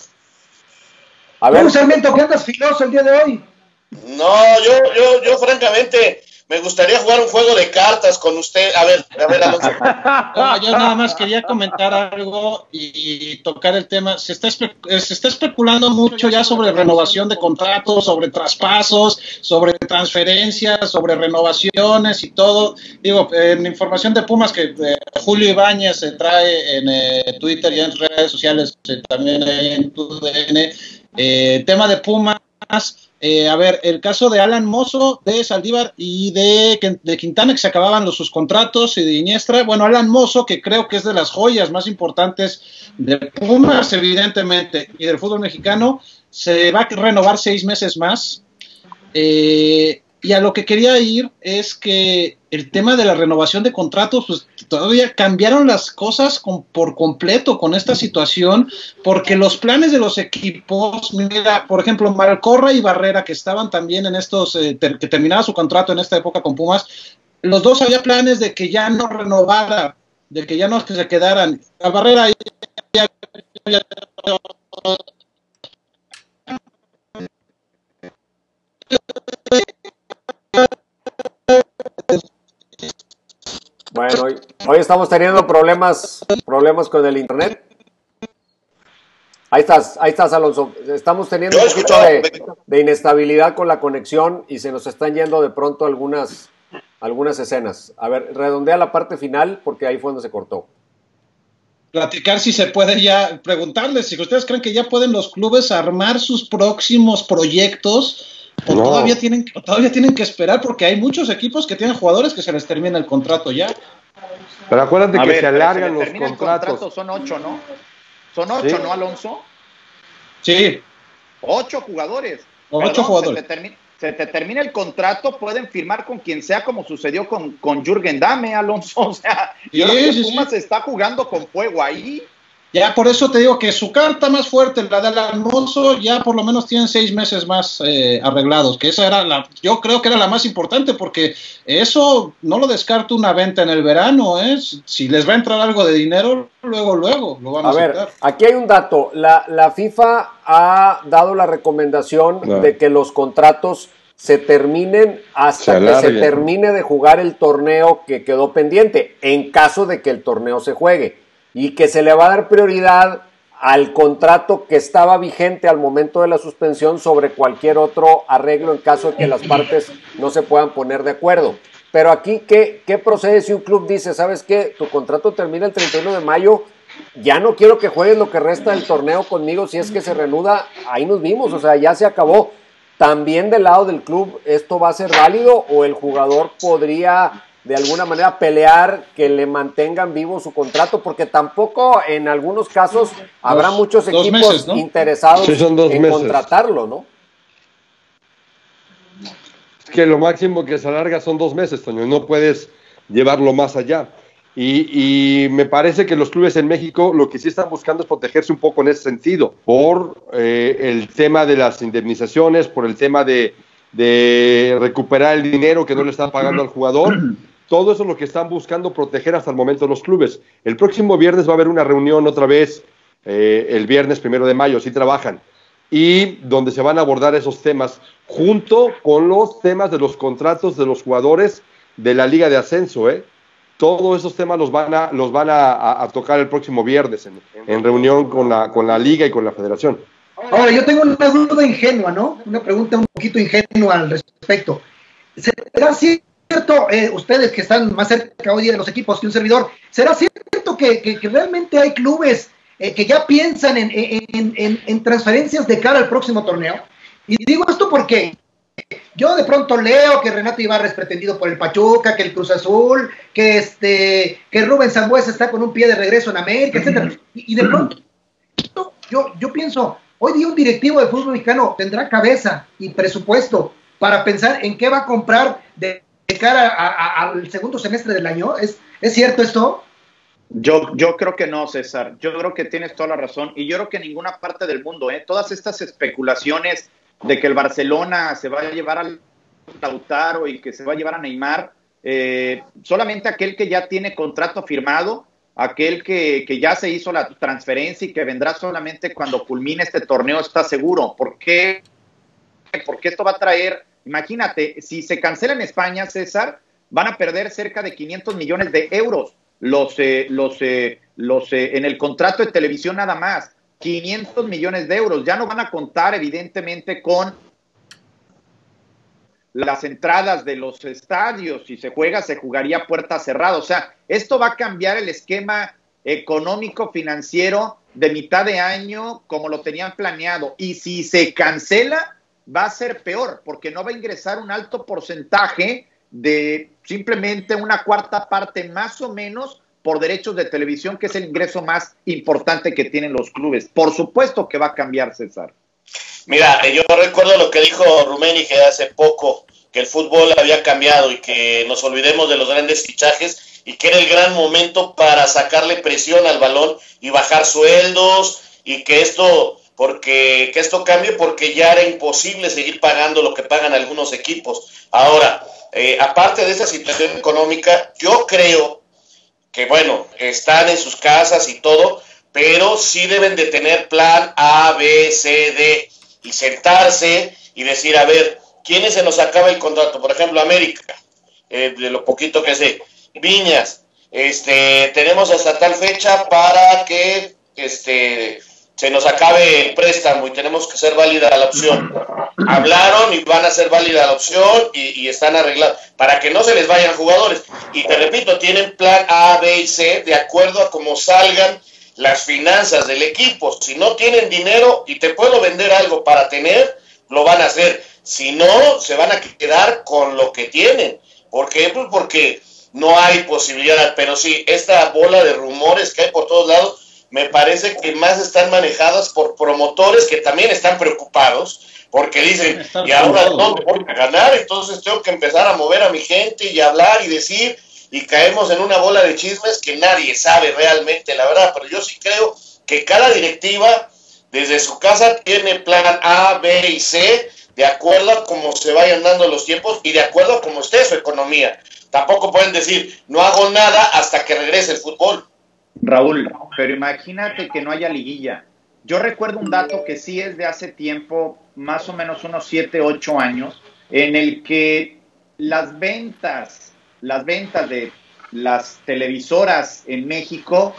A ver, Sarmiento, ¿qué andas filoso el día de hoy? No, yo, yo, yo francamente, me gustaría jugar un juego de cartas con usted. A ver, a ver, Alonso. [LAUGHS] No, yo nada más quería comentar algo y, tocar el tema. Se está, eh, se está especulando mucho ya sobre renovación de contratos, sobre traspasos, sobre transferencias, sobre renovaciones y todo. Digo, en información de Pumas que eh, Julio Ibáñez se trae en eh, Twitter y en redes sociales, eh, también en TUDN, tema de Pumas. Eh, a ver, el caso de Alan Mozo, de Saldívar y de, de Quintana, que se acababan los, sus contratos, y de Iniestra. Bueno, Alan Mozo, que creo que es de las joyas más importantes de Pumas, evidentemente, y del fútbol mexicano, se va a renovar seis meses más. Eh, y a lo que quería ir es que el tema de la renovación de contratos, pues todavía cambiaron las cosas con, por completo con esta situación, porque los planes de los equipos, mira, por ejemplo, Malcorra y Barrera, que estaban también en estos, eh, que terminaba su contrato en esta época con Pumas, los dos había planes de que ya no renovara, de que ya no se quedaran. A Barrera ya, Bueno, hoy, hoy estamos teniendo problemas, problemas con el internet. Ahí estás, ahí estás, Alonso. Estamos teniendo un poquito de, de inestabilidad con la conexión y se nos están yendo de pronto algunas, algunas escenas. A ver, redondea la parte final porque ahí fue donde se cortó. platicar si se puede ya, preguntarles si ustedes creen que ya pueden los clubes armar sus próximos proyectos o No. todavía tienen o todavía tienen que esperar porque hay muchos equipos que tienen jugadores que se les termina el contrato ya. Pero acuérdate A que ver, se alargan si los termina el contratos. contrato, son ocho, ¿no? Son ocho, Sí. ¿no, Alonso? Sí, Ocho jugadores. Ocho Perdón, jugadores. Se te, termi- se te termina el contrato, pueden firmar con quien sea, como sucedió con, con Jürgen Dame, Alonso. [LAUGHS] O sea, Sí, creo que sí, Pumas sí. está jugando con fuego ahí. Ya por eso te digo que su carta más fuerte, la del Almozo, ya por lo menos tienen seis meses más eh, arreglados, que esa era la, yo creo que era la más importante porque eso no lo descarto una venta en el verano, ¿eh? Si- les va a entrar algo de dinero, luego, luego lo van a, A ver, aceptar. aquí hay un dato. La, la FIFA ha dado la recomendación Claro. de que los contratos se terminen hasta Se que se termine de jugar el torneo que quedó pendiente, en caso de que el torneo se juegue. Y que se le va a dar prioridad al contrato que estaba vigente al momento de la suspensión sobre cualquier otro arreglo en caso de que las partes no se puedan poner de acuerdo. Pero aquí, ¿qué, qué procede si un club dice, sabes qué, tu contrato termina el 31 de mayo, ya no quiero que juegues lo que resta del torneo conmigo, si es que se reanuda, ahí nos vimos, o sea, ya se acabó. También del lado del club, ¿esto va a ser válido o el jugador podría de alguna manera pelear que le mantengan vivo su contrato? Porque tampoco en algunos casos habrá Dos- muchos equipos meses, ¿no? interesados Sí, en meses. contratarlo, ¿no? Es que lo máximo que se alarga son dos meses, Toño, y no puedes llevarlo más allá. Y, y me parece que los clubes en México lo que sí están buscando es protegerse un poco en ese sentido, por eh, el tema de las indemnizaciones, por el tema de, de recuperar el dinero que no le están pagando al jugador. Todo eso es lo que están buscando proteger hasta el momento los clubes. El próximo viernes va a haber una reunión otra vez, eh, el viernes primero de mayo, sí trabajan y donde se van a abordar esos temas junto con los temas de los contratos de los jugadores de la Liga de Ascenso, ¿eh? Todos esos temas los van a, los van a, tocar el próximo viernes en, reunión con la, con la Liga y con la Federación. Ahora, yo tengo una duda ingenua, ¿no? Una pregunta un poquito ingenua al respecto. ¿Será cierto, eh, ustedes que están más cerca hoy día de los equipos que un servidor, ¿será cierto que, que- que realmente hay clubes eh, que ya piensan en, en- en- en transferencias de cara al próximo torneo? Y digo esto porque yo de pronto leo que Renato Ibarra es pretendido por el Pachuca, que el Cruz Azul, que este, que Rubén Zambuesa está con un pie de regreso en América, etcétera. Y, y de pronto yo, yo pienso, hoy día un directivo de fútbol mexicano tendrá cabeza y presupuesto para pensar en qué va a comprar de, de cara al segundo semestre del año. ¿Es, ¿Es cierto esto? Yo, yo creo que no, César. Yo creo que tienes toda la razón. Y yo creo que en ninguna parte del mundo, ¿eh? todas estas especulaciones de que el Barcelona se va a llevar al Lautaro y que se va a llevar a Neymar, eh, solamente aquel que ya tiene contrato firmado, aquel que, que ya se hizo la transferencia y que vendrá solamente cuando culmine este torneo está seguro. ¿Por qué? Porque esto va a traer Imagínate, si se cancela en España, César, van a perder cerca de 500 millones de euros los, eh, los, eh, los eh, en el contrato de televisión nada más. 500 millones de euros. Ya no van a contar, evidentemente, con las entradas de los estadios. Si se juega, se jugaría puerta cerrada. O sea, esto va a cambiar el esquema económico financiero de mitad de año como lo tenían planeado. Y si se cancela, va a ser peor, porque no va a ingresar un alto porcentaje de simplemente una cuarta parte más o menos por derechos de televisión, que es el ingreso más importante que tienen los clubes. Por supuesto que va a cambiar, César. Mira, yo recuerdo lo que dijo Rumeni que hace poco, que el fútbol había cambiado y que nos olvidemos de los grandes fichajes y que era el gran momento para sacarle presión al balón y bajar sueldos y que esto porque que esto cambie porque ya era imposible seguir pagando lo que pagan algunos equipos. Ahora, eh, aparte de esa situación económica, yo creo que bueno, están en sus casas y todo, pero sí deben de tener plan A, B, C, D y sentarse y decir, a ver, ¿quiénes se nos acaba el contrato? Por ejemplo, América, eh, de lo poquito que sé, Viñas, este, tenemos hasta tal fecha para que este, se nos acabe el préstamo y tenemos que ser válida la opción. Hablaron y van a ser válida la opción y, están arreglados para que no se les vayan jugadores. Y te repito, tienen plan A, B y C de acuerdo a cómo salgan las finanzas del equipo. Si no tienen dinero y te puedo vender algo para tener, lo van a hacer. Si no, se van a quedar con lo que tienen. ¿Por qué? Pues porque no hay posibilidad. Pero sí, esta bola de rumores que hay por todos lados me parece que más están manejadas por promotores que también están preocupados porque dicen, y ahora no voy a ganar, entonces tengo que empezar a mover a mi gente y hablar y decir, y caemos en una bola de chismes que nadie sabe realmente la verdad, pero yo sí creo que cada directiva desde su casa tiene plan A, B y C de acuerdo a cómo se vayan dando los tiempos y de acuerdo a cómo esté su economía. Tampoco pueden decir, no hago nada hasta que regrese el fútbol. Raúl, pero imagínate que no haya liguilla. Yo recuerdo un dato que sí es de hace tiempo, más o menos unos 7, 8 años, en el que las ventas, las ventas de las televisoras en México,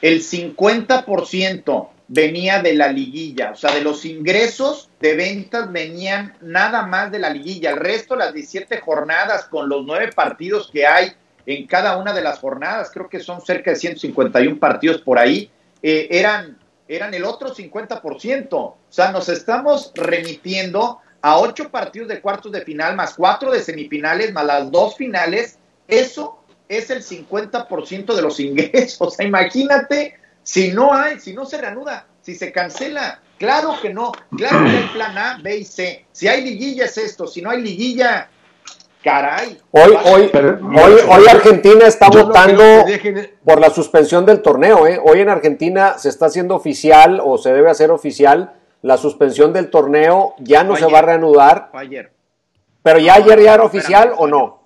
el 50% venía de la liguilla, o sea, de los ingresos de ventas venían nada más de la liguilla. El resto, las 17 jornadas con los nueve partidos que hay en cada una de las jornadas, creo que son cerca de 151 partidos por ahí, eh, eran, eran el otro 50%. O sea, nos estamos remitiendo a ocho partidos de cuartos de final, más cuatro de semifinales, más las dos finales. Eso es el 50% de los [LAUGHS] ingresos. Imagínate si no hay, si no se reanuda, si se cancela. Claro que no, claro que hay plan A, B y C. Si hay liguilla es esto, si no hay liguilla Caray. Hoy, hoy, hoy, hoy Argentina está votando por la suspensión del torneo. ¿eh? Hoy en Argentina se está haciendo oficial o se debe hacer oficial la suspensión del torneo. Ya no se va a reanudar. Ayer. Pero ya ayer ya era oficial o no.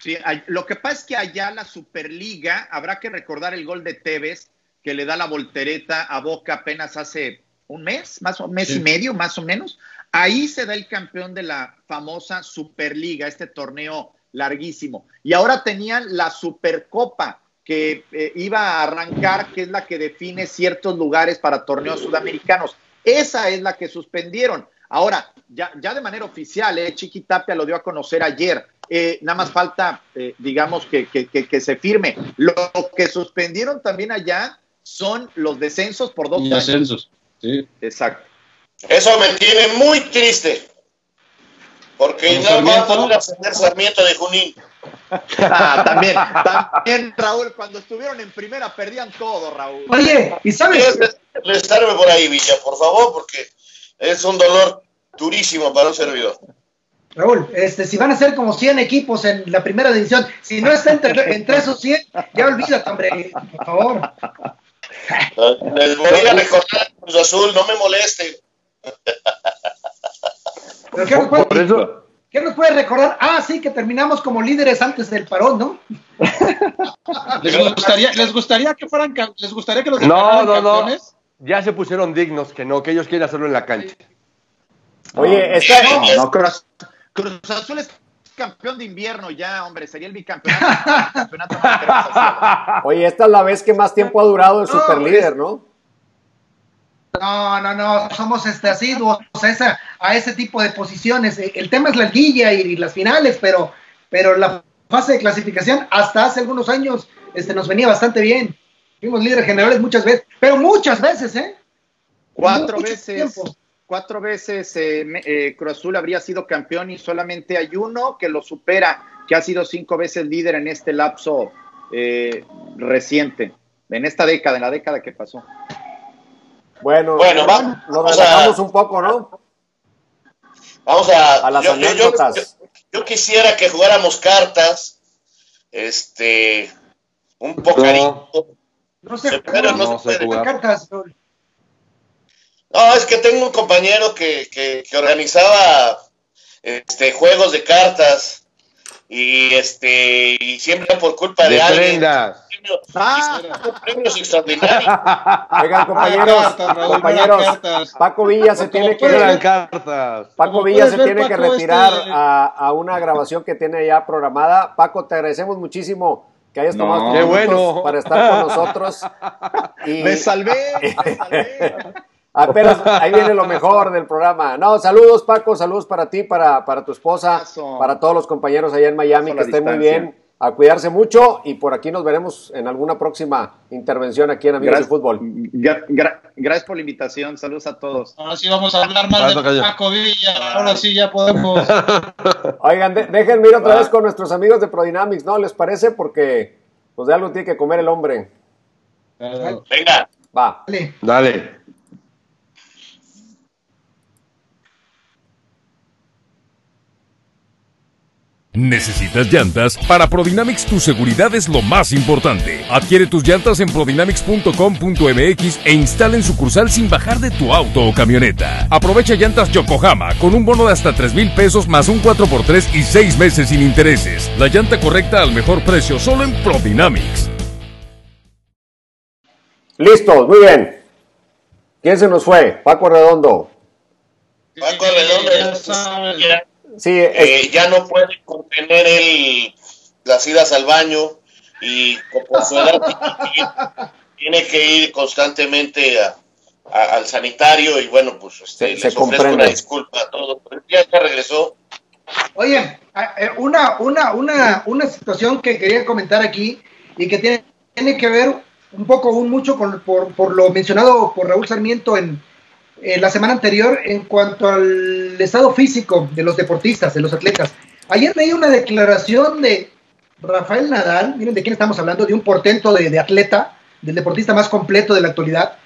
Sí, lo que pasa es que allá la Superliga, habrá que recordar el gol de Tevez que le da la voltereta a Boca apenas hace un mes, más o mes y medio, más o menos. Ahí se da el campeón de la famosa Superliga, este torneo larguísimo. Y ahora tenían la Supercopa que eh, iba a arrancar, que es la que define ciertos lugares para torneos sudamericanos. Esa es la que suspendieron. Ahora, ya, ya de manera oficial, eh, Chiqui Tapia lo dio a conocer ayer. Eh, nada más falta, eh, digamos, que, que, que, se firme. Lo que suspendieron también allá son los descensos por dos Descensos, sí. Exacto. Eso me tiene muy triste. Porque no vamos a ascender Sarmiento de Junín. [LAUGHS] Ah, también, también, Raúl, cuando estuvieron en primera perdían todo, Raúl. Oye, ¿y sabes? Estarme por ahí, Villa, por favor, porque es un dolor durísimo para un servidor. Raúl, este, si van a ser como 100 equipos en la primera división, si no está entre, entre esos 100, ya olvídate, hombre, por favor. Les voy a recordar Cruz Azul, no me molesten. ¿Pero qué, nos puede, ¿Qué nos puede recordar? Ah, sí, que terminamos como líderes antes del parón, ¿no? [LAUGHS] ¿Les gustaría, les gustaría que fueran les gustaría que los no, no, campeones? No. Ya se pusieron dignos que no, que ellos quieren hacerlo en la cancha. Oye, está... No, no, Cruz, Cruz Azul es campeón de invierno ya, hombre, sería el bicampeonato. campeonato [LAUGHS] Oye, esta es la vez que más tiempo ha durado el No, superlíder, ¿no? No, no, no, somos este, asiduos a, esa, a ese tipo de posiciones. Eh, El tema es la liguilla y, las finales, pero, pero la fase de clasificación hasta hace algunos años este, nos venía bastante bien. Fuimos líderes generales muchas veces, pero muchas veces, ¿eh? Cuatro Mucho veces, tiempo. cuatro veces eh, eh, Cruz Azul habría sido campeón y solamente hay uno que lo supera, que ha sido cinco veces líder en este lapso eh, reciente, en esta década, en la década que pasó. Bueno, Bueno, vamos- nos relajamos a- un poco, ¿no? Vamos a, A las yo, yo- yo- anécdotas. yo- yo quisiera que jugáramos cartas, este, un pocarito. No sé, ¿cómo no no se jugar. cartas. No, es que tengo un compañero que, que, que organizaba este juegos de cartas y este y siempre por culpa de, De alguien prendas. Ah. premios extraordinarios. [LAUGHS] Oigan, compañeros, cartas, Raúl, compañeros, cartas. Paco Villa se tiene que Eran cartas. Paco Villa se tiene que Paco, retirar este- a, a una grabación que tiene ya programada. Paco, te agradecemos muchísimo que hayas No. tomado Qué bueno. para estar con nosotros. [LAUGHS] Y Me salvé, [LAUGHS] me salvé. apenas ahí viene lo mejor del programa. No, saludos Paco, saludos para ti, para, para tu esposa, para todos los compañeros allá en Miami, que estén muy bien, a cuidarse mucho y por aquí nos veremos en alguna próxima intervención aquí en Amigos Gracias, de Fútbol. gra- gra- gracias por la invitación, saludos a todos. Ahora sí vamos a hablar más de callo. Paco Villa. Ahora sí ya podemos. [LAUGHS] Oigan, de- déjenme ir otra vez con nuestros amigos de Prodynamics, ¿no? ¿Les parece? Porque pues de algo tiene que comer el hombre. Venga, Va. Dale. Dale. ¿Necesitas llantas? Para Prodynamics tu seguridad es lo más importante. Adquiere tus llantas en prodynamics.com.mx e instala en sucursal sin bajar de tu auto o camioneta. Aprovecha llantas Yokohama con un bono de hasta 3 mil pesos más un 4x3 y 6 meses sin intereses. La llanta correcta al mejor precio solo en Prodynamics. Listos, muy bien. ¿Quién se nos fue? Paco Redondo. Paco Redondo Ya Sí, es- eh, ya no puede contener el, las idas al baño y por su edad tiene que ir constantemente a- a- al sanitario y bueno, pues este, Se- les se ofrezco comprende. una disculpa a todos. pero Ya, ya regresó. Oye, eh, una, una, una, una situación que quería comentar aquí y que tiene, tiene que ver un poco, un mucho con, por, por lo mencionado por Raúl Sarmiento en, en la semana anterior en cuanto al estado físico de los deportistas, de los atletas. Ayer leí una declaración de Rafael Nadal, miren de quién estamos hablando, de un portento de, atleta, del deportista más completo de la actualidad,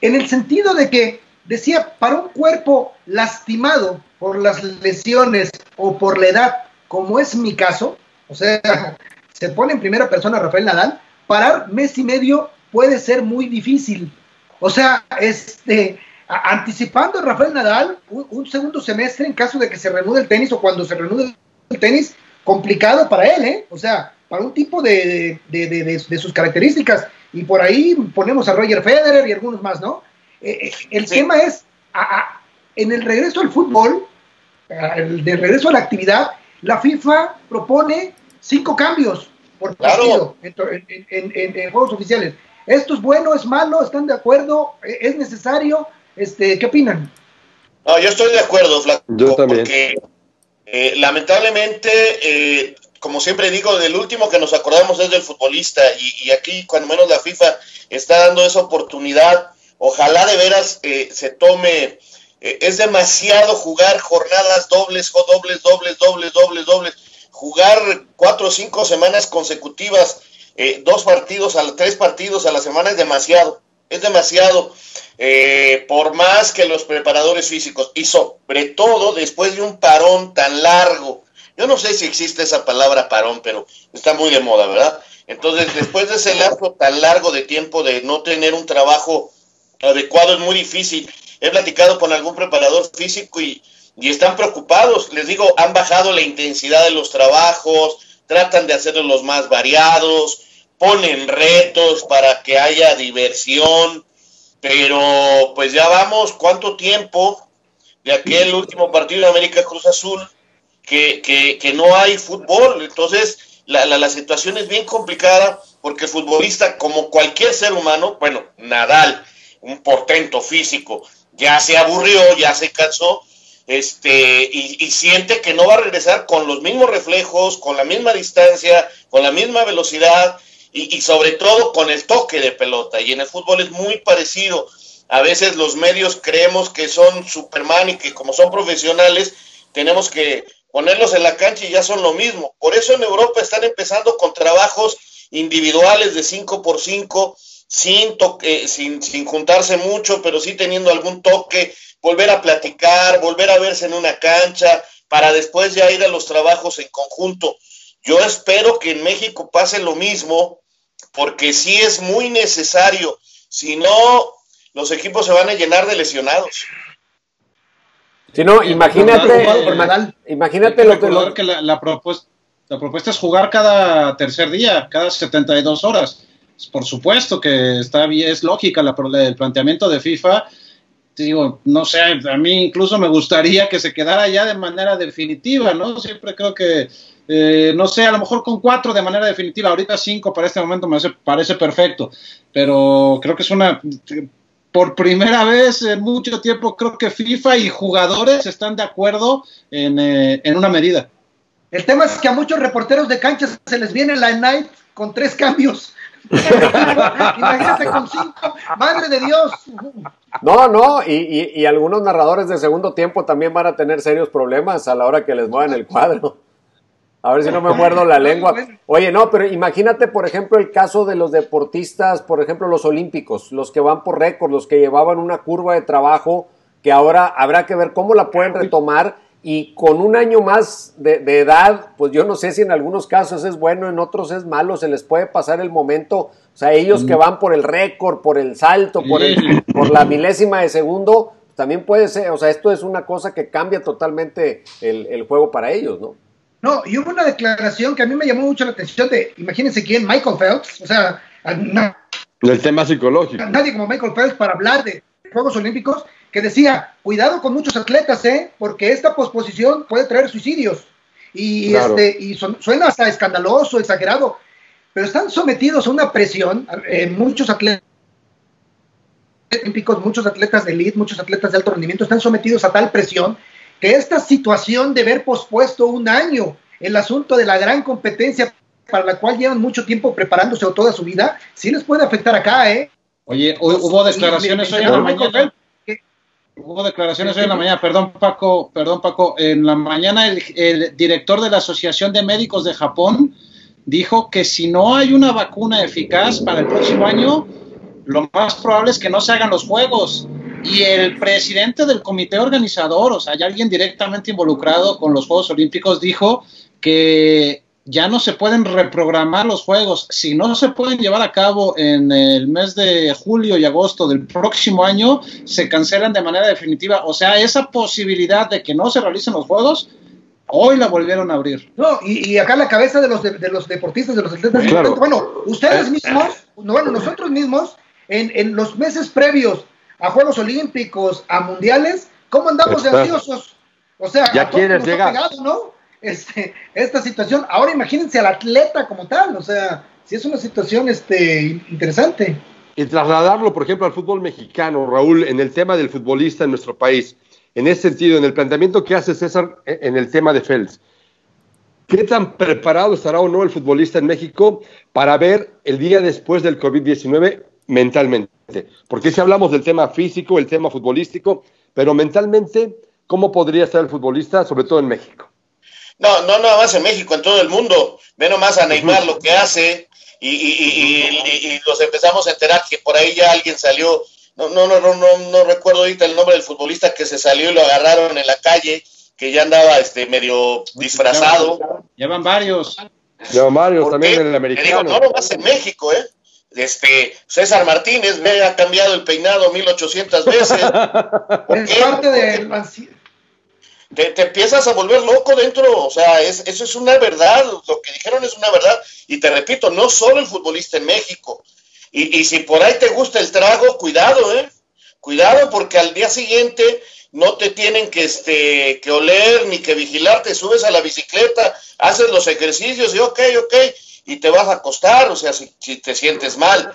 en el sentido de que decía, para un cuerpo lastimado por las lesiones o por la edad, como es mi caso, o sea, [LAUGHS] se pone en primera persona Rafael Nadal, parar mes y medio puede ser muy difícil. O sea, este, anticipando a Rafael Nadal un, un segundo semestre en caso de que se reanude el tenis o cuando se reanude el tenis, complicado para él, ¿eh? O sea, para un tipo de, de- de- de- sus características. Y por ahí ponemos a Roger Federer y algunos más, ¿no? Eh, eh, el Sí. tema es, a- a- en el regreso al fútbol, el de regreso a la actividad, la FIFA propone cinco cambios por partido en, en- en- en- en juegos oficiales. ¿Esto es bueno, es malo? ¿Están de acuerdo? ¿E- ¿Es necesario? Este, ¿Qué opinan? No, yo estoy de acuerdo, Flaco. Yo también. Porque eh, lamentablemente, eh, como siempre digo, del último que nos acordamos es del futbolista. Y, y aquí, cuando menos la FIFA está dando esa oportunidad, ojalá de veras eh, se tome. eh, es demasiado jugar jornadas dobles, dobles, dobles, dobles, dobles, dobles. Jugar cuatro o cinco semanas consecutivas, eh, dos partidos, a la- tres partidos a la semana es demasiado. Es demasiado. Eh, por más que los preparadores físicos, y sobre todo después de un parón tan largo, yo no sé si existe esa palabra parón, pero está muy de moda, ¿verdad? Entonces, después de ese lapso tan largo de tiempo de no tener un trabajo adecuado, es muy difícil. He platicado con algún preparador físico y, y están preocupados. Les digo, han bajado la intensidad de los trabajos, tratan de hacerlos los más variados, ponen retos para que haya diversión, pero pues ya vamos, ¿cuánto tiempo de aquel último partido de América Cruz Azul, que, que, no hay fútbol. Entonces, la, la, la, situación es bien complicada porque el futbolista, como cualquier ser humano, bueno, Nadal, un portento físico, ya se aburrió, ya se cansó, este, y, siente que no va a regresar con los mismos reflejos, con la misma distancia, con la misma velocidad y, y sobre todo con el toque de pelota. Y en el fútbol es muy parecido. A veces los medios creemos que son Superman y que como son profesionales tenemos que ponerlos en la cancha y ya son lo mismo. Por eso en Europa están empezando con trabajos individuales de 5 por 5 sin, toque, sin, sin juntarse mucho, pero sí teniendo algún toque, volver a platicar, volver a verse en una cancha, para después ya ir a los trabajos en conjunto. Yo espero que en México pase lo mismo, porque sí es muy necesario. Si no, los equipos se van a llenar de lesionados. Si no, imagínate, imagínate lo que, lo... que la, la, propuesta, la propuesta es jugar cada tercer día, cada 72 horas. Por supuesto que está bien, es lógica la, el planteamiento de FIFA. Digo, no sé, a mí incluso me gustaría que se quedara ya de manera definitiva, ¿no? Siempre creo que, eh, no sé, a lo mejor con cuatro de manera definitiva, ahorita cinco para este momento me parece, parece perfecto, pero creo que es una, por primera vez en mucho tiempo creo que FIFA y jugadores están de acuerdo en, eh, en, una medida. El tema es que a muchos reporteros de canchas se les viene la night con tres cambios. [LAUGHS] Imagínate con cinco, madre de Dios. No, no, y, y, y, algunos narradores de segundo tiempo también van a tener serios problemas a la hora que les muevan el cuadro. A ver si no me muerdo la [LAUGHS] lengua. Oye, no, pero imagínate, por ejemplo, el caso de los deportistas, por ejemplo, los olímpicos, los que van por récord, los que llevaban una curva de trabajo, que ahora habrá que ver cómo la pueden retomar y con un año más de, de, edad, pues yo no sé si en algunos casos es bueno, en otros es malo, se les puede pasar el momento, o sea, ellos que van por el récord, por el salto, por, el, por la milésima de segundo, también puede ser, o sea, esto es una cosa que cambia totalmente el, el juego para ellos, ¿no? No, y hubo una declaración que a mí me llamó mucho la atención de, imagínense quién, Michael Phelps, o sea, no, el tema psicológico. Nadie como Michael Phelps para hablar de Juegos Olímpicos, que decía, cuidado con muchos atletas, ¿eh? porque esta posposición puede traer suicidios. Y, claro. este, y son, suena hasta escandaloso, exagerado, pero están sometidos a una presión, eh, muchos atletas olímpicos, muchos atletas de elite, muchos atletas de alto rendimiento están sometidos a tal presión que esta situación de ver pospuesto un año el asunto de la gran competencia para la cual llevan mucho tiempo preparándose o toda su vida, sí les puede afectar acá, ¿eh? Oye, hubo declaraciones hoy en la mañana. Hubo declaraciones hoy en la mañana, perdón Paco, perdón Paco, en la mañana el, el director de la Asociación de Médicos de Japón dijo que si no hay una vacuna eficaz para el próximo año, lo más probable es que no se hagan los juegos. Y el presidente del comité organizador, o sea, hay alguien directamente involucrado con los Juegos Olímpicos, dijo que ya no se pueden reprogramar los juegos. Si no se pueden llevar a cabo en el mes de julio y agosto del próximo año, se cancelan de manera definitiva. O sea, esa posibilidad de que no se realicen los juegos, hoy la volvieron a abrir. No, y, y acá la cabeza de los, de, de los deportistas, de los atletas, claro. bueno, ustedes mismos, bueno, nosotros mismos, en, en los meses previos a Juegos Olímpicos, a Mundiales, ¿cómo andamos de ansiosos? O sea, ya quieres llegar, pegado, ¿no? Este, esta situación. Ahora imagínense al atleta como tal, o sea, si es una situación este, interesante. Y trasladarlo, por ejemplo, al fútbol mexicano, Raúl, en el tema del futbolista en nuestro país, en ese sentido, en el planteamiento que hace César en el tema de Fels. ¿Qué tan preparado estará o no el futbolista en México para ver el día después del COVID-19 mentalmente? Porque si hablamos del tema físico, el tema futbolístico, pero mentalmente, ¿cómo podría estar el futbolista, sobre todo en México? No, no nada más en México, en todo el mundo. Ve nomás a Neymar lo que hace y, y, y, y, los empezamos a enterar que por ahí ya alguien salió, no, no, no, no, no recuerdo ahorita el nombre del futbolista que se salió y lo agarraron en la calle, que ya andaba este medio disfrazado. Llevan varios. Llevan varios también en el americano. Digo, no nomás en México, ¿eh? Este, César Martínez me ha cambiado el peinado 1800 veces. [LAUGHS] Es parte del te, te, empiezas a volver loco dentro, o sea, es, eso es una verdad, lo que dijeron es una verdad, y te repito, no solo el futbolista en México, y, y si por ahí te gusta el trago, cuidado, ¿eh? Cuidado porque al día siguiente no te tienen que, este, que oler ni que vigilar, te subes a la bicicleta, haces los ejercicios y ok, ok, y te vas a acostar, o sea, si, si te sientes mal,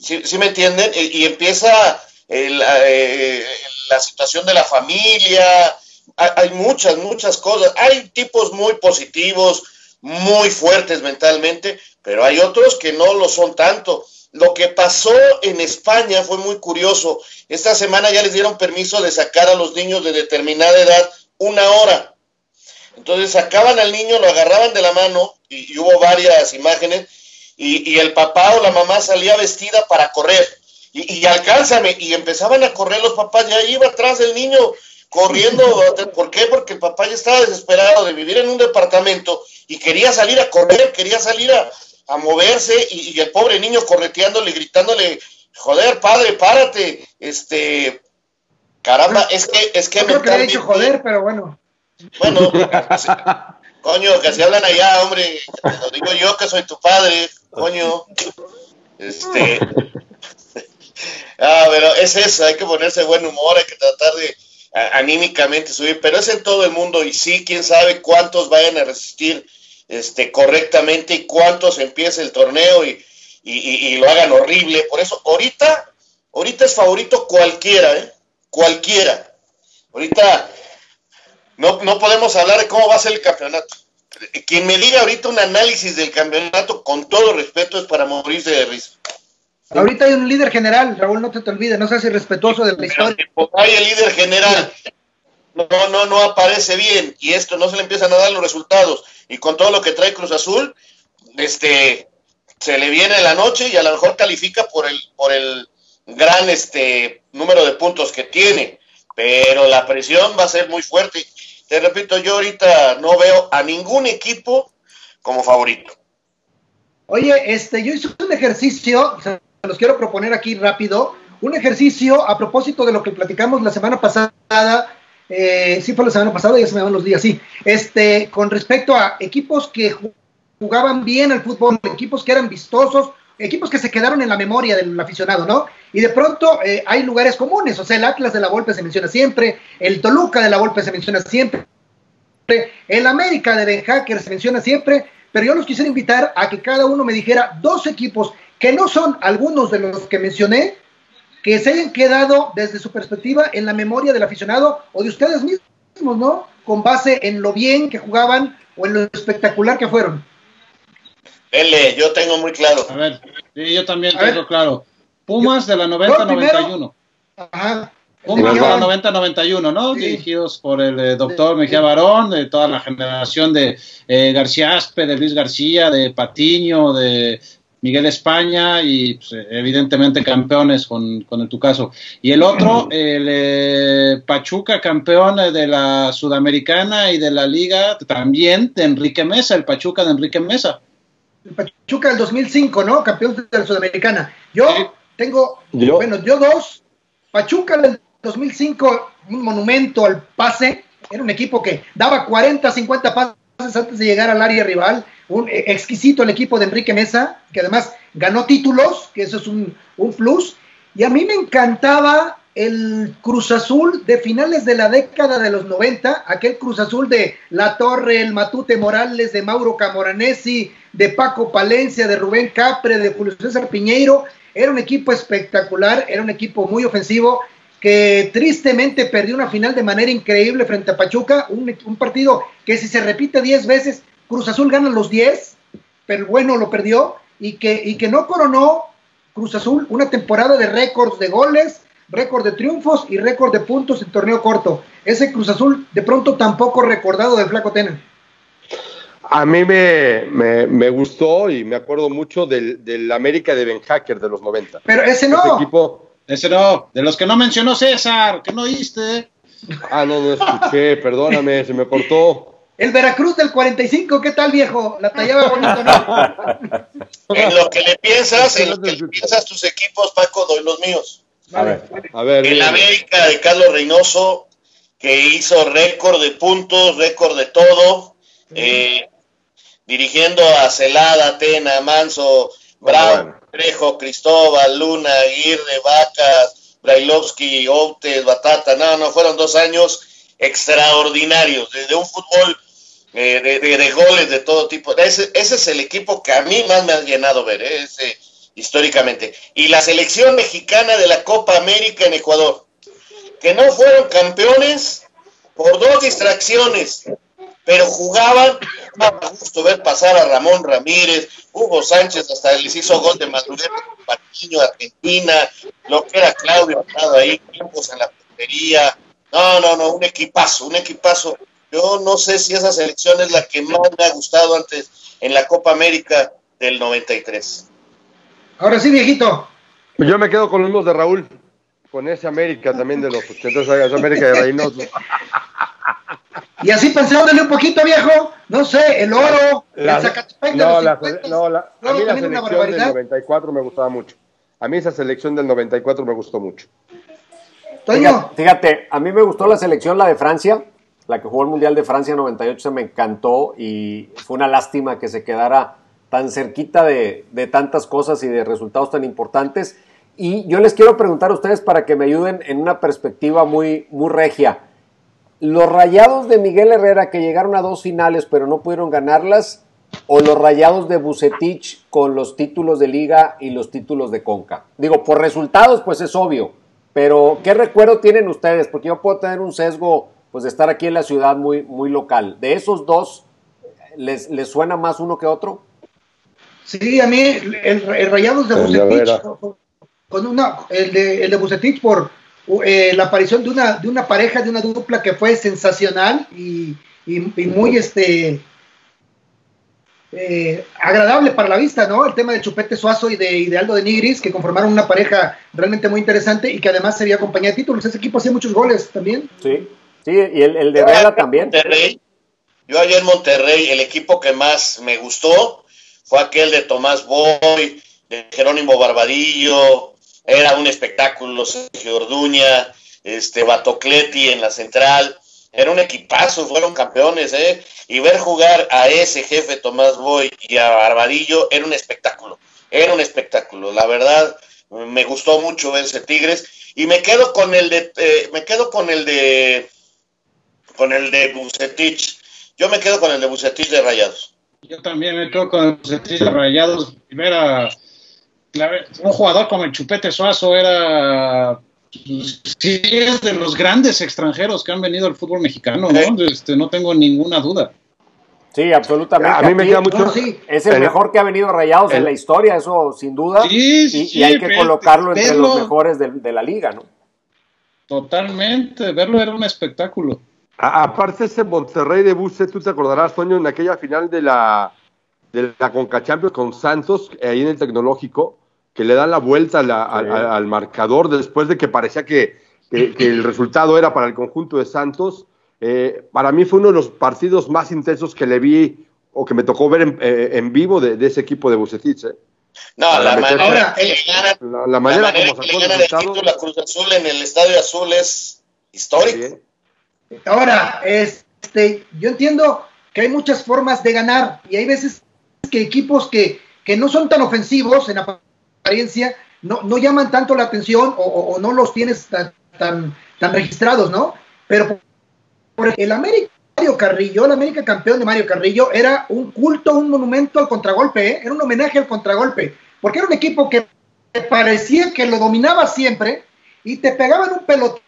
si, me entienden? Y, empieza eh, la situación de la familia, hay muchas, muchas cosas, hay tipos muy positivos, muy fuertes mentalmente, pero hay otros que no lo son tanto. Lo que pasó en España fue muy curioso. Esta semana ya les dieron permiso de sacar a los niños de determinada edad una hora. Entonces sacaban al niño, lo agarraban de la mano y, hubo varias imágenes y, el papá o la mamá salía vestida para correr. Y, y alcánzame, y empezaban a correr los papás, ya iba atrás del niño corriendo. [LAUGHS] ¿Por qué? Porque el papá ya estaba desesperado de vivir en un departamento y quería salir a correr, quería salir a, a moverse y, el pobre niño correteándole, gritándole, joder, padre, párate, este, caramba, es que, es que... creo que le he dicho joder, pero bueno. Bueno, [LAUGHS] coño, que se hablan allá, hombre, lo digo yo que soy tu padre, coño, este... [LAUGHS] ah, pero es eso, hay que ponerse buen humor, hay que tratar de anímicamente subir, pero es en todo el mundo y sí, quién sabe cuántos vayan a resistir este, correctamente y cuántos empiece el torneo y, lo hagan horrible. Por eso, ahorita, ahorita es favorito cualquiera, ¿eh? Cualquiera. Ahorita no, no podemos hablar de cómo va a ser el campeonato. Quien me diga ahorita un análisis del campeonato, con todo respeto, es para morirse de risa. Ahorita hay un líder general, Raúl, no te, te olvides, no seas irrespetuoso de la historia. Hay el líder general, no, no, no aparece bien y esto no se le empiezan a dar los resultados y con todo lo que trae Cruz Azul, este, se le viene la noche y a lo mejor califica por el, por el gran este, número de puntos que tiene, pero la presión va a ser muy fuerte. Te repito, yo ahorita no veo a ningún equipo como favorito. Oye, este, yo hice un ejercicio, se los quiero proponer aquí rápido, un ejercicio a propósito de lo que platicamos la semana pasada eh, sí fue la semana pasada, ya se me van los días, sí, este, con respecto a equipos que jugaban bien al fútbol, equipos que eran vistosos, equipos que se quedaron en la memoria del aficionado, ¿no? Y de pronto eh, hay lugares comunes, o sea, el Atlas de la Volpe se menciona siempre, el Toluca de la Volpe se menciona siempre, el América de Ben Hacker se menciona siempre, pero yo los quisiera invitar a que cada uno me dijera dos equipos que no son algunos de los que mencioné, que se hayan quedado desde su perspectiva en la memoria del aficionado o de ustedes mismos, ¿no? Con base en lo bien que jugaban o en lo espectacular que fueron. L, yo tengo muy claro. A ver, sí, yo también tengo claro. Pumas de la 90-91. Ajá. Pumas de la 90-91, ¿no? Dirigidos por el eh, doctor Mejía Barón, de toda la generación de eh, García Aspe, de Luis García, de Patiño, de Miguel España y pues, evidentemente campeones con, con el caso Y el otro, [CLEARS THROAT] el eh, Pachuca, campeón de la Sudamericana y de la Liga también de Enrique Mesa, el Pachuca de Enrique Mesa. El Pachuca del 2005, ¿no? Campeón de la Sudamericana. Yo tengo, bueno, yo dos. Pachuca del 2005, un monumento al pase. Era un equipo que daba 40, 50 pases antes de llegar al área rival un eh, exquisito el equipo de Enrique Mesa, que además ganó títulos, que eso es un, plus. Y a mí me encantaba el Cruz Azul de finales de la década de los 90, aquel Cruz Azul de La Torre, el Matute Morales, de Mauro Camoranesi, de Paco Palencia, de Rubén Capre, de Julio César Piñeiro. Era un equipo espectacular, era un equipo muy ofensivo que tristemente perdió una final de manera increíble frente a Pachuca, un, un partido que si se repite 10 veces Cruz Azul gana los 10, pero bueno, lo perdió, y que, y que no coronó Cruz Azul una temporada de récords de goles, récord de triunfos y récord de puntos en torneo corto. Ese Cruz Azul de pronto tampoco recordado del Flaco Tena. A mí me, gustó y me acuerdo mucho del, América de Ben Hacker de los 90. Pero ese no. Ese, equipo... ese no, de los que no mencionó César, que no oíste. Ah, no, no escuché, perdóname, se me cortó. El Veracruz del 45, ¿qué tal, viejo? La tallaba bonito, ¿no? [LAUGHS] en lo que le piensas, en lo que le piensas tus equipos, Paco, doy los míos. A ver, a ver. El América de Carlos Reynoso, que hizo récord de puntos, récord de todo, eh, dirigiendo a Celada, Tena, Manso, Bravo, Trejo, Cristóbal, Luna, Aguirre, Vacas, Brailovsky, Outes, Batata, no, no, fueron dos años extraordinarios, de, de un fútbol eh, de, goles de todo tipo. Ese, es el equipo que a mí más me ha llenado ver, eh, ese, históricamente. Y la selección mexicana de la Copa América en Ecuador, que no fueron campeones por dos distracciones, pero jugaban, daba gusto ver pasar a Ramón Ramírez, Hugo Sánchez, hasta les hizo gol de madurez con Patiño, Argentina, lo que era Claudio ahí, tiempos en la portería. No, no, no, un equipazo, un equipazo. Yo no sé si esa selección es la que más me ha gustado antes en la Copa América del 93. Ahora sí, viejito. Yo me quedo con los de Raúl, con ese América también de los 80, esa América de Reynoso. [LAUGHS] Y así pensándole un poquito, viejo, no sé, el oro, La- el Zacatepec de no, los la, 50, no, la- a mí la selección del barbaridad. 94 me gustaba mucho. A mí esa selección del 94 me gustó mucho. Toño, Fíjate, fíjate, a mí me gustó la selección, la de Francia, la que jugó el Mundial de Francia 98, se me encantó y fue una lástima que se quedara tan cerquita de, de tantas cosas y de resultados tan importantes. Y yo les quiero preguntar a ustedes para que me ayuden en una perspectiva muy, muy regia. Los rayados de Miguel Herrera que llegaron a dos finales pero no pudieron ganarlas, o los rayados de Bucetich con los títulos de liga y los títulos de Conca. Digo, por resultados, pues es obvio, pero ¿qué recuerdo tienen ustedes? Porque yo puedo tener un sesgo, pues de estar aquí en la ciudad muy, muy local. ¿De esos dos, les, les suena más uno que otro? sí, a mí el, el Rayados de El de Herrera. Bucetich, con una, el de, el de Bucetich por eh, la aparición de una, de una pareja, de una dupla que fue sensacional y, y- y muy este eh, agradable para la vista, ¿no? El tema de Chupete Suazo y de, y de Aldo de Nigris, que conformaron una pareja realmente muy interesante y que además se había acompañado de títulos. Ese equipo hacía muchos goles también. Sí, sí, y el, el de Herrera también. Monterrey, yo allá en Monterrey, el equipo que más me gustó fue aquel de Tomás Boy, de Jerónimo Barbadillo, era un espectáculo, Sergio Orduña, este Batocleti en la central, era un equipazo, fueron campeones, ¿eh? Y ver jugar a ese jefe Tomás Boy y a Barbadillo era un espectáculo, era un espectáculo, la verdad, me gustó mucho ver ese Tigres, y me quedo con el de, eh, me quedo con el de, con el de Bucetich. Yo me quedo con el de Bucetich de Rayados. Yo también me quedo con los Tigres rayados. Era la- un jugador como el Chupete Suazo era pues, sí es de los grandes extranjeros que han venido al fútbol mexicano, ¿no? Este, no tengo ninguna duda. Sí, absolutamente. A mí me queda mucho. No, sí. Es el el- mejor que ha venido Rayados en el- la historia, eso sin duda. Sí, sí, y, hay que colocarlo entre verlo- los mejores de, de la liga, ¿no? Totalmente, verlo era un espectáculo. A- aparte ese Monterrey de Buce, tú te acordarás, Toño, en aquella final de la de la Conca Champions con Santos, eh, ahí en el tecnológico, que le dan la vuelta a la- al, Sí. al- al marcador después de que parecía que, que- que el resultado era para el conjunto de Santos. Eh, para mí fue uno de los partidos más intensos que le vi o que me tocó ver en, eh, en vivo de, de ese equipo de Bucetich. eh. No, la manera que le La, la la manera que le el título a Cruz Azul en el Estadio Azul es histórico. Ahora, este, yo entiendo que hay muchas formas de ganar y hay veces que equipos que, que no son tan ofensivos en apariencia no, no llaman tanto la atención o no los tienes tan, tan, tan registrados, ¿no? Pero por el América Mario Carrillo, el América campeón de Mario Carrillo, era un culto, un monumento al contragolpe, ¿eh? era un homenaje al contragolpe, porque era un equipo que parecía que lo dominaba siempre y te pegaban un pelotazo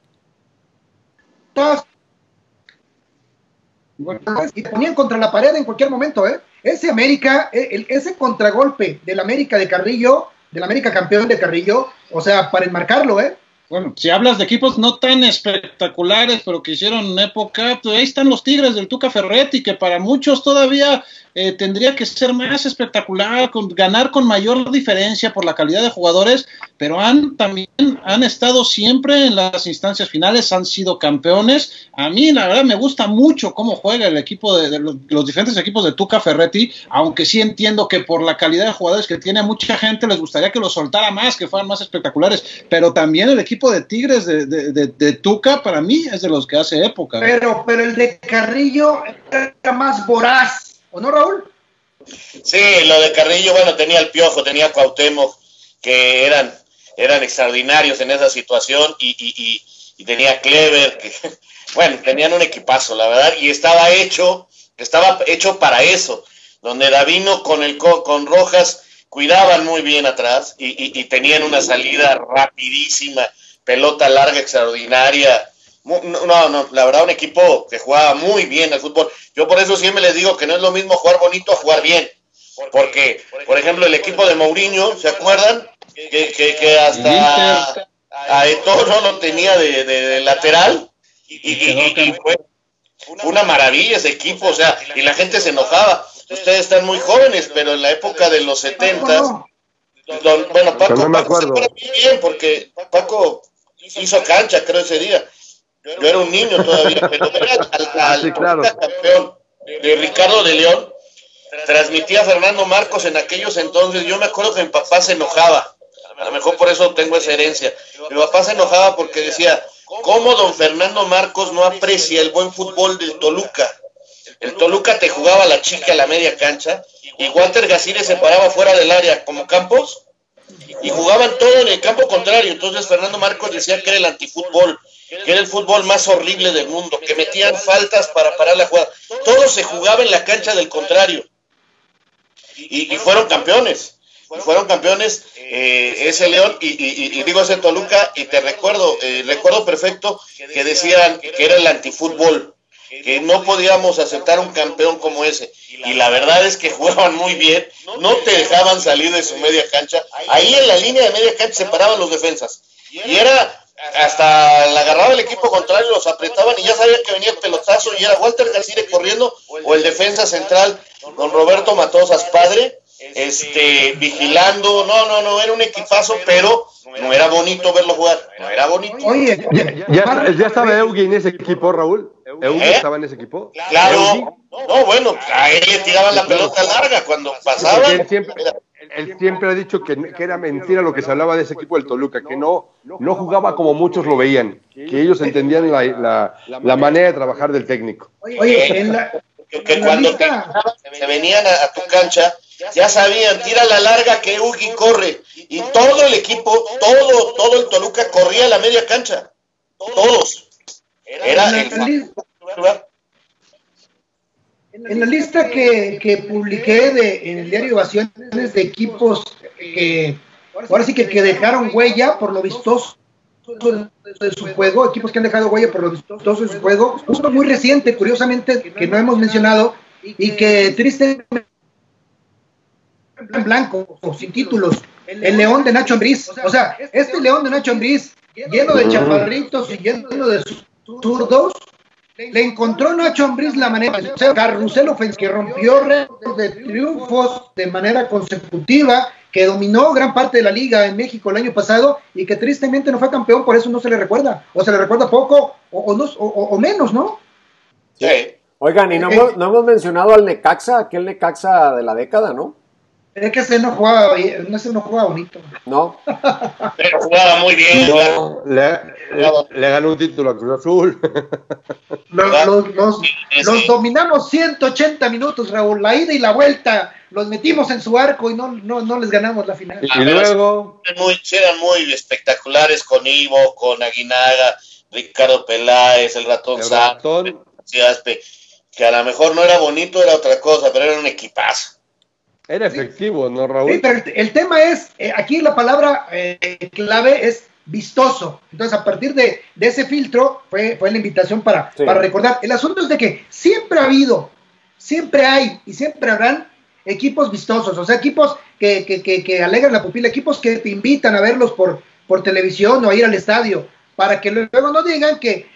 y te ponían contra la pared en cualquier momento, ¿eh? Ese América, eh, el- ese contragolpe del América de Carrillo, del América campeón de Carrillo, o sea, para enmarcarlo, ¿eh? Bueno, si hablas de equipos no tan espectaculares, pero que hicieron época, pues ahí están los Tigres del Tuca Ferretti, que para muchos todavía eh, tendría que ser más espectacular, con, ganar con mayor diferencia por la calidad de jugadores, pero han también han estado siempre en las instancias finales, han sido campeones. A mí, la verdad, me gusta mucho cómo juega el equipo de, de los, los diferentes equipos de Tuca Ferretti, aunque sí entiendo que por la calidad de jugadores que tiene, a mucha gente les gustaría que los soltara más, que fueran más espectaculares, pero también el equipo de Tigres de, de, de, de Tuca, para mí, es de los que hace época. Pero, pero el de Carrillo era más voraz, ¿o no, Raúl? Sí, lo de Carrillo, bueno, tenía el Piojo, tenía Cuauhtémoc, que eran, eran extraordinarios en esa situación y, y, y, tenía Clever, que, [LAUGHS] bueno, tenían un equipazo, la verdad, y estaba hecho, estaba hecho para eso, donde Davino con el con Rojas cuidaban muy bien atrás y, y tenían una salida rapidísima, pelota larga extraordinaria. No, no, la verdad un equipo que jugaba muy bien al fútbol. Yo por eso siempre les digo que no es lo mismo jugar bonito a jugar bien. Porque, por ejemplo, el equipo de Mourinho, ¿se acuerdan? Que, que, hasta a Eto'o no lo tenía de, lateral y, fue una maravilla ese equipo, o sea, y la gente se enojaba. Ustedes están muy jóvenes, pero en la época de los setentas, bueno, Paco, no me acuerdo. bien porque Paco hizo cancha, creo, ese día. Yo era un niño todavía, pero era al, campeón de Ricardo de León, transmitía Fernando Marcos en aquellos entonces. Yo me acuerdo que mi papá se enojaba. A lo mejor por eso tengo esa herencia. Mi papá se enojaba porque decía, ¿cómo don Fernando Marcos no aprecia el buen fútbol del Toluca? El Toluca te jugaba la chica a la media cancha y Walter Gacire se paraba fuera del área como campos y jugaban todo en el campo contrario. Entonces Fernando Marcos decía que era el antifútbol, que era el fútbol más horrible del mundo, que metían faltas para parar la jugada. Todo se jugaba en la cancha del contrario y, fueron campeones. Fueron campeones eh, ese León y, digo ese Toluca y te recuerdo, eh, recuerdo perfecto que decían que era el antifútbol, que no podíamos aceptar un campeón como ese. Y la verdad es que [LAUGHS] jugaban muy bien, no te dejaban salir de su media cancha. Ahí en la línea de media cancha se paraban los defensas. Y era hasta la agarraba el equipo contrario, los apretaban y ya sabían que venía el pelotazo y era Walter García corriendo o el defensa central, don Roberto Matosas padre, este, vigilando, no, no, no, era un equipazo, pero no era bonito verlo jugar, no era bonito. Oye, ya, ya, estaba Eugi en ese equipo, Raúl. ¿Eugi ¿Eh? estaba en ese equipo? Claro, no, bueno, a él le tiraban la pelota larga cuando pasaba él siempre ha dicho que, era mentira lo que se hablaba de ese equipo del Toluca, que no, no jugaba como muchos lo veían, que ellos entendían la, la, manera de trabajar del técnico. Oye, en la, que cuando se venían a, tu cancha, ya sabían, tira la larga que Ugi corre, y todo el equipo, todo, todo el Toluca corría a la media cancha, todos. Era el, en la lista que, que publiqué de, en el diario Ovaciones de equipos que ahora sí que, que dejaron huella por lo vistoso de su juego, equipos que han dejado huella por lo vistoso de su juego, uno muy reciente, curiosamente, que no hemos mencionado y que tristemente en blanco, sin títulos, el León de Nacho Ambriz. O sea, este León de Nacho Ambriz, lleno de chaparritos y lleno de zurdos, le encontró Nacho Ambriz la manera, o sea, carrusel que rompió récords de triunfos de manera consecutiva, que dominó gran parte de la liga en México el año pasado y que tristemente no fue campeón, por eso no se le recuerda, o se le recuerda poco o, no, o, menos, ¿no? Sí. Oigan, y no, eh, hemos, no hemos mencionado al Necaxa, aquel Necaxa de la década, ¿no? Es que ese no jugaba, ese no jugaba bonito. No. Pero jugaba muy bien. le, ganó un título a Cruz Azul. [LAUGHS] Los, dominamos 180 minutos, Raúl. La ida y la vuelta. Los metimos en su arco y no, no, les ganamos la final. Y, luego. Eran muy, espectaculares con Ivo, con Aguinaga, Ricardo Peláez, el ratón, el que a lo mejor no era bonito, era otra cosa, pero era un equipazo. Era efectivo, ¿no, Raúl? Sí, pero el, tema es, eh, aquí la palabra eh, clave es vistoso. Entonces, a partir de, ese filtro fue, fue la invitación para, para recordar. El asunto es de que siempre ha habido, siempre hay y siempre habrán equipos vistosos, o sea, equipos que, que, que, alegran la pupila, equipos que te invitan a verlos por, por televisión o a ir al estadio, para que luego no digan que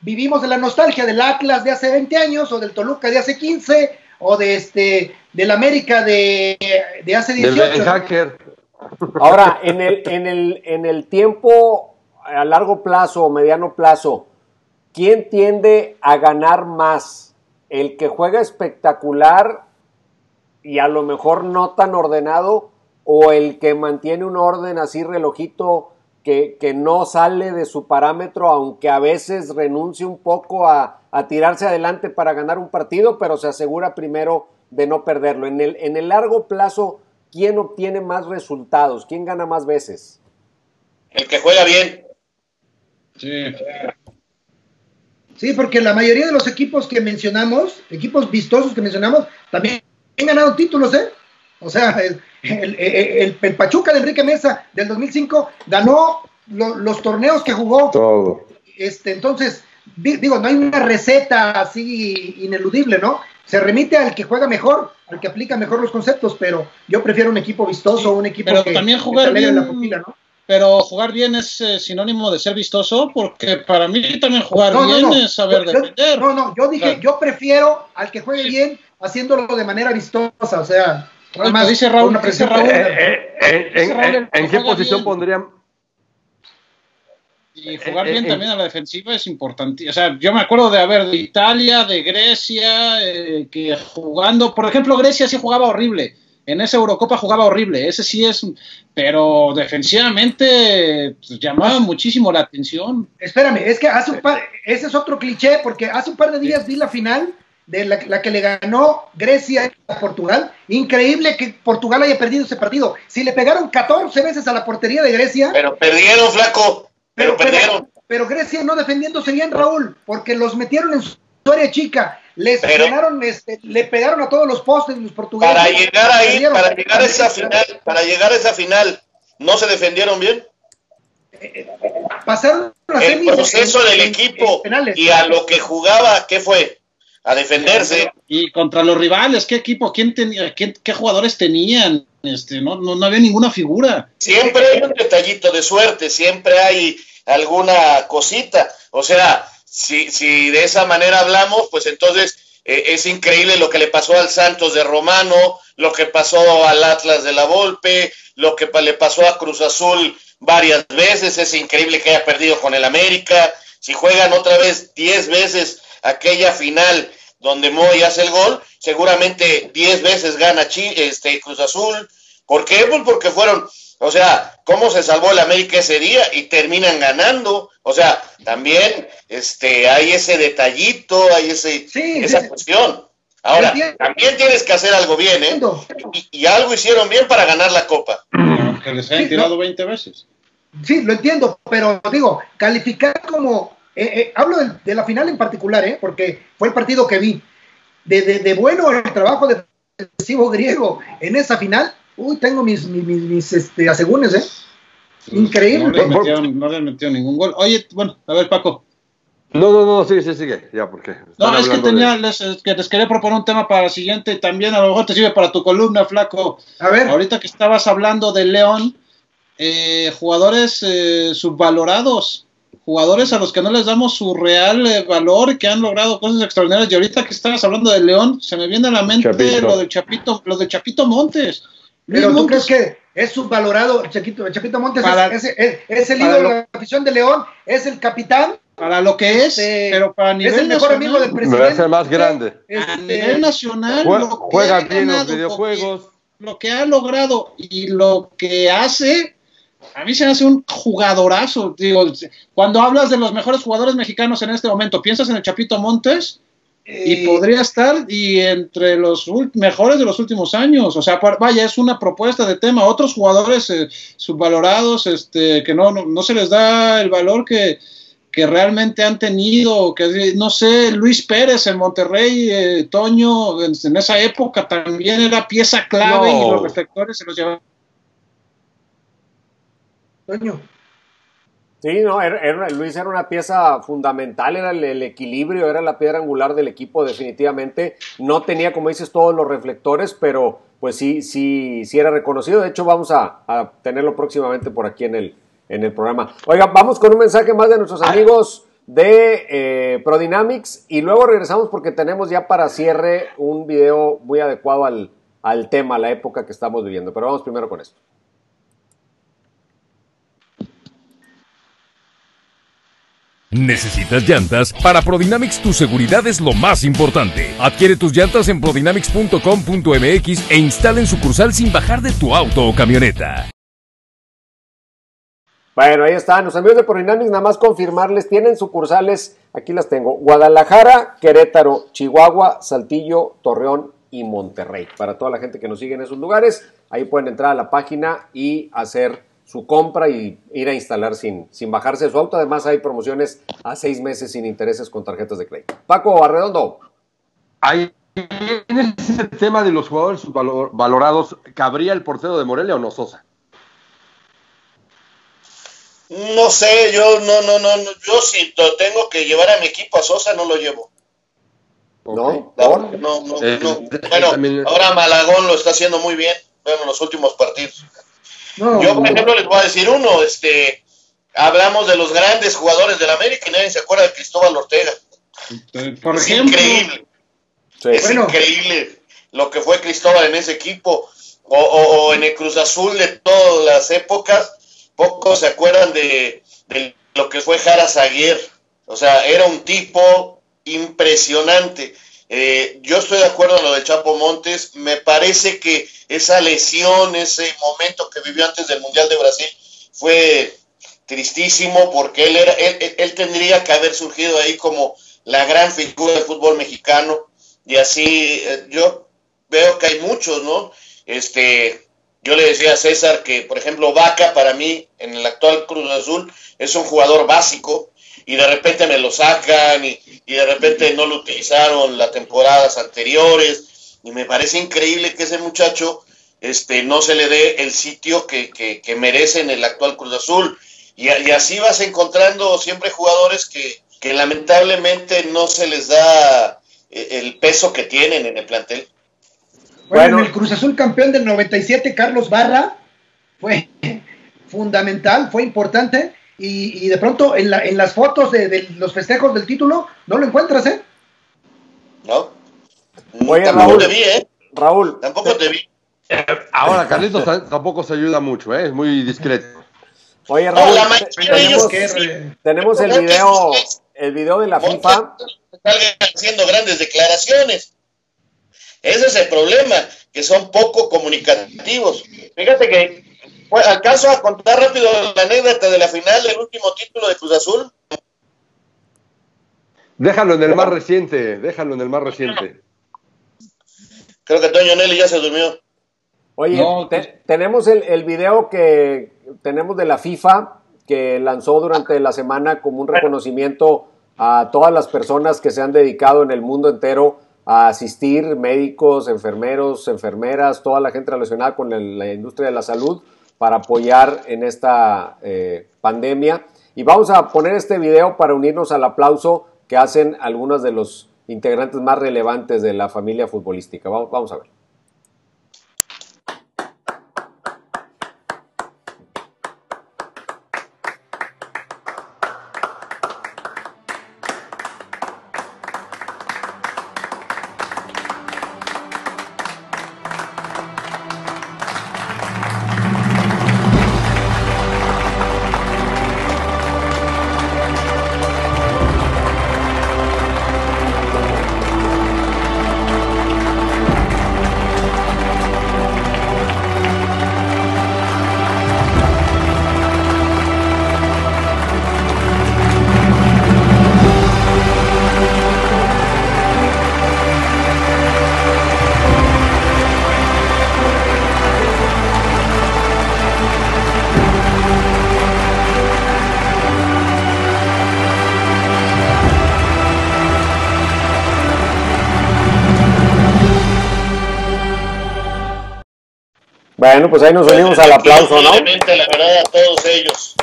vivimos de la nostalgia del Atlas de hace 20 años o del Toluca de hace 15 o de este del América de, de hace 18. hacker. Ahora, en el, en, el, en el tiempo a largo plazo o mediano plazo, ¿quién tiende a ganar más? ¿El que juega espectacular y a lo mejor no tan ordenado o el que mantiene un orden así relojito que, que no sale de su parámetro, aunque a veces renuncie un poco a, a tirarse adelante para ganar un partido, pero se asegura primero de no perderlo. En el, en el largo plazo, ¿quién obtiene más resultados? ¿Quién gana más veces? El que juega bien. Sí. Sí, porque la mayoría de los equipos que mencionamos, equipos vistosos que mencionamos, también han ganado títulos, ¿eh? O sea, el, el, el, el Pachuca de Enrique Mesa del 2005 ganó lo, los torneos que jugó. Todo. Este, entonces, digo, no hay una receta así ineludible, ¿no? Se remite al que juega mejor, al que aplica mejor los conceptos, pero yo prefiero un equipo vistoso, un equipo pero que también jugar bien, la pupila, ¿no? Pero jugar bien es eh, sinónimo de ser vistoso, porque para mí también jugar No, bien no. es saber Yo- defender. No, no, yo dije, Claro. yo prefiero al que juegue bien haciéndolo de manera vistosa, o sea, nada Oye, más dice Raúl, dice. Eh, eh, en, Raúl, en- en qué posición bien. pondrían? Y jugar Eh, bien eh, también a la defensiva es importante. O sea, yo me acuerdo de haber de Italia, de Grecia, eh, que jugando, por ejemplo, Grecia sí jugaba horrible. En esa Eurocopa jugaba horrible, ese sí es, pero defensivamente pues, llamaba muchísimo la atención. Espérame, es que hace un par, ese es otro cliché, porque hace un par de días vi la final de la, la que le ganó Grecia a Portugal. Increíble que Portugal haya perdido ese partido. Si le pegaron 14 veces a la portería de Grecia, Pero perdieron, flaco. Pero, pero, perdieron. pero Grecia no defendiéndose bien, Raúl, porque los metieron en su área chica, les Pero- pegaron, este, le pegaron a todos los postes los portugueses. Para llegar ahí, Perdieron. para llegar a esa final, para llegar a esa final, ¿no se defendieron bien? Pasaron a El proceso en- del en- equipo en y a lo que jugaba, ¿qué fue? A defenderse. Y contra los rivales, ¿qué equipo? ¿Quién tenía? ¿Qué, qué jugadores tenían? Este, no, no, no había ninguna figura. Siempre hay un detallito de suerte, siempre hay alguna cosita. O sea, si, si de esa manera hablamos, pues entonces eh, es increíble lo que le pasó al Santos de Romano, lo que pasó al Atlas de la Volpe, lo que le pasó a Cruz Azul varias veces. Es increíble que haya perdido con el América. Si juegan otra vez 10 veces aquella final donde Moy hace el gol, seguramente 10 veces gana Chi- este, Cruz Azul. ¿Por qué? Pues porque fueron, o sea, cómo se salvó el América ese día y terminan ganando. O sea, también este, hay ese detallito, hay ese, Sí, esa sí, cuestión. Ahora, también tienes que hacer algo bien, ¿eh? Y, y algo hicieron bien para ganar la copa. Aunque les hayan Sí, tirado no. 20 veces. Sí, lo entiendo, pero digo, calificar como, eh, eh, hablo de, de la final en particular, ¿eh? porque fue el partido que vi, de, de, de bueno el trabajo defensivo griego en esa final, uy, tengo mis, mis, mis, mis, este, asegúnes, ¿eh? Increíble. No por- metieron, no les metieron ningún gol. Oye, bueno, a ver, Paco. No, no, no, sigue, sigue, sigue. Ya, porque. No, es que de- tenía, les, es que les quería proponer un tema para la siguiente y también a lo mejor te sirve para tu columna, Flaco. A ver, Ahorita que estabas hablando de León, eh, jugadores eh, subvalorados, jugadores a los que no les damos su real eh, valor y que han logrado cosas extraordinarias. Y ahorita que estabas hablando de León, se me viene a la mente Chapito. lo de Chapito, lo de Chapito Montes. Luis pero tú Montes, crees que es subvalorado, Chapito, Chapito Montes Para- es, es- es- es el ídolo lo- de la afición de León, es el capitán, para lo que es, este, pero para nivel es el mejor nacional, amigo del Me presidente. parece el más grande. Este, a nivel nacional, Jue- lo que juega ha bien los videojuegos. Lo que, lo que ha logrado y lo que hace, a mí se me hace un jugadorazo. Digo, cuando hablas de los mejores jugadores mexicanos en este momento, ¿piensas en el Chapito Montes? Y eh, podría estar y entre los mejores de los últimos años. O sea, vaya, es una propuesta de tema. Otros jugadores eh, subvalorados, este, que no, no, no se les da el valor que, que realmente han tenido. Que no sé, Luis Pérez en Monterrey, eh, Toño, en, en esa época también era pieza clave No. y los reflectores se los llevaban. Toño, Sí, no, era- era- Luis era una pieza fundamental, era el, el equilibrio, era la piedra angular del equipo definitivamente. No tenía, como dices, todos los reflectores, pero pues sí, sí, sí era reconocido. De hecho, vamos a, a tenerlo próximamente por aquí en el, en el programa. Oiga, vamos con un mensaje más de nuestros amigos de eh, Prodynamics y luego regresamos porque tenemos ya para cierre un video muy adecuado al, al tema, a la época que estamos viviendo. Pero vamos primero con esto. ¿Necesitas llantas? Para Prodynamics tu seguridad es lo más importante. Adquiere tus llantas en prodynamics.com.mx e instala en sucursal sin bajar de tu auto o camioneta. Bueno, ahí están. Los amigos de Prodynamics, nada más confirmarles, tienen sucursales, aquí las tengo, Guadalajara, Querétaro, Chihuahua, Saltillo, Torreón y Monterrey. Para toda la gente que nos sigue en esos lugares, ahí pueden entrar a la página y hacer su compra y ir a instalar sin, sin bajarse de su auto. Además, hay promociones a seis meses sin intereses con tarjetas de crédito. Paco Arredondo. Ahí, en ese tema de los jugadores valor- valorados, ¿cabría el portero de Morelia o no, Sosa? No sé, yo no, no, no, no, yo si tengo que llevar a mi equipo a Sosa, no lo llevo. ¿No? No, no, no, no. de- Bueno, también- ahora Malagón lo está haciendo muy bien, bueno, en los últimos partidos. No, Yo, por ejemplo, les voy a decir uno, este, hablamos de los grandes jugadores del América y nadie se acuerda de Cristóbal Ortega. Por es ejemplo, increíble, Sí. es Bueno. increíble lo que fue Cristóbal en ese equipo, o, o- o en el Cruz Azul de todas las épocas, pocos se acuerdan de, de lo que fue Jara Zaguer, o sea, era un tipo impresionante. Eh, yo estoy de acuerdo en lo de Chapo Montes, me parece que esa lesión, ese momento que vivió antes del Mundial de Brasil fue tristísimo porque él, era, él, él- tendría que haber surgido ahí como la gran figura del fútbol mexicano. Y así eh, yo veo que hay muchos, ¿no? Este, yo le decía a César que, por ejemplo, Vaca para mí en el actual Cruz Azul es un jugador básico y de repente me lo sacan y, y de repente no lo utilizaron las temporadas anteriores y me parece increíble que ese muchacho este, no se le dé el sitio que, que, que merece en el actual Cruz Azul y, así vas encontrando siempre jugadores que, que lamentablemente no se les da eh, el peso que tienen en el plantel. Bueno, Bueno. en el Cruz Azul campeón del 97, Carlos Barra, fue fundamental, fue importante. Y, y de pronto en, la- en las fotos de, de los festejos del título no lo encuentras, ¿eh? ¿no? Oye, Tampoco Raúl. te vi, ¿eh? Raúl, Tampoco te vi. Ahora, Carlitos ta- tampoco se ayuda mucho, ¿eh? es muy discreto. oye Raúl, la te- mayoría de ellos tenemos, que sí. tenemos el video, el video de la FIFA. salgan haciendo grandes declaraciones. Ese es el problema, que son poco comunicativos. Fíjate que pues, alcanzo a contar rápido la anécdota de la final del último título de Cruz Azul. Déjalo en el más reciente, déjalo en el más reciente. Creo que Toño Nelly ya se durmió. Oye, No, te- tenemos el, el video que tenemos de la FIFA que lanzó durante la semana como un reconocimiento a todas las personas que se han dedicado en el mundo entero a asistir, médicos, enfermeros, enfermeras, toda la gente relacionada con el- la industria de la salud para apoyar en esta eh, pandemia. Y vamos a poner este video para unirnos al aplauso que hacen algunos de los integrantes más relevantes de la familia futbolística. Vamos, vamos a ver. Bueno, pues ahí nos unimos al aplauso, ¿no? La verdad, a todos ellos.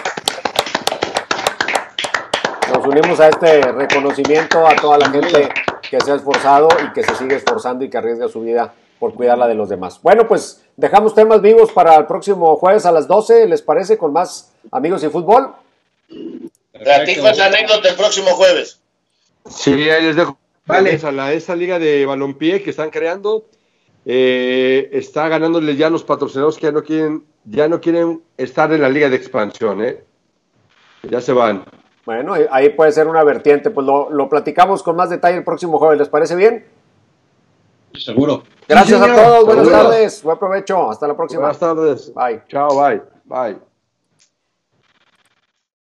Nos unimos a este reconocimiento a toda la gente que se ha esforzado y que se sigue esforzando y que arriesga su vida por cuidarla de los demás. Bueno, pues dejamos temas vivos para el próximo jueves a las 12, ¿les parece? Con más amigos y fútbol. Platico esa anécdota el próximo jueves. Sí, ahí les dejo. Vale. Esa, la, esa liga de balompié que están creando eh, está ganándole ya los patrocinadores que ya no quieren, ya no quieren estar en la liga de expansión, ¿eh? Ya se van. Bueno, ahí- puede ser una vertiente. Pues lo, lo platicamos con más detalle el próximo jueves, ¿les parece bien? Seguro. Gracias a todos, buenas Saludos. tardes, buen provecho, hasta la próxima. Buenas tardes. Bye. Chao, bye. Bye.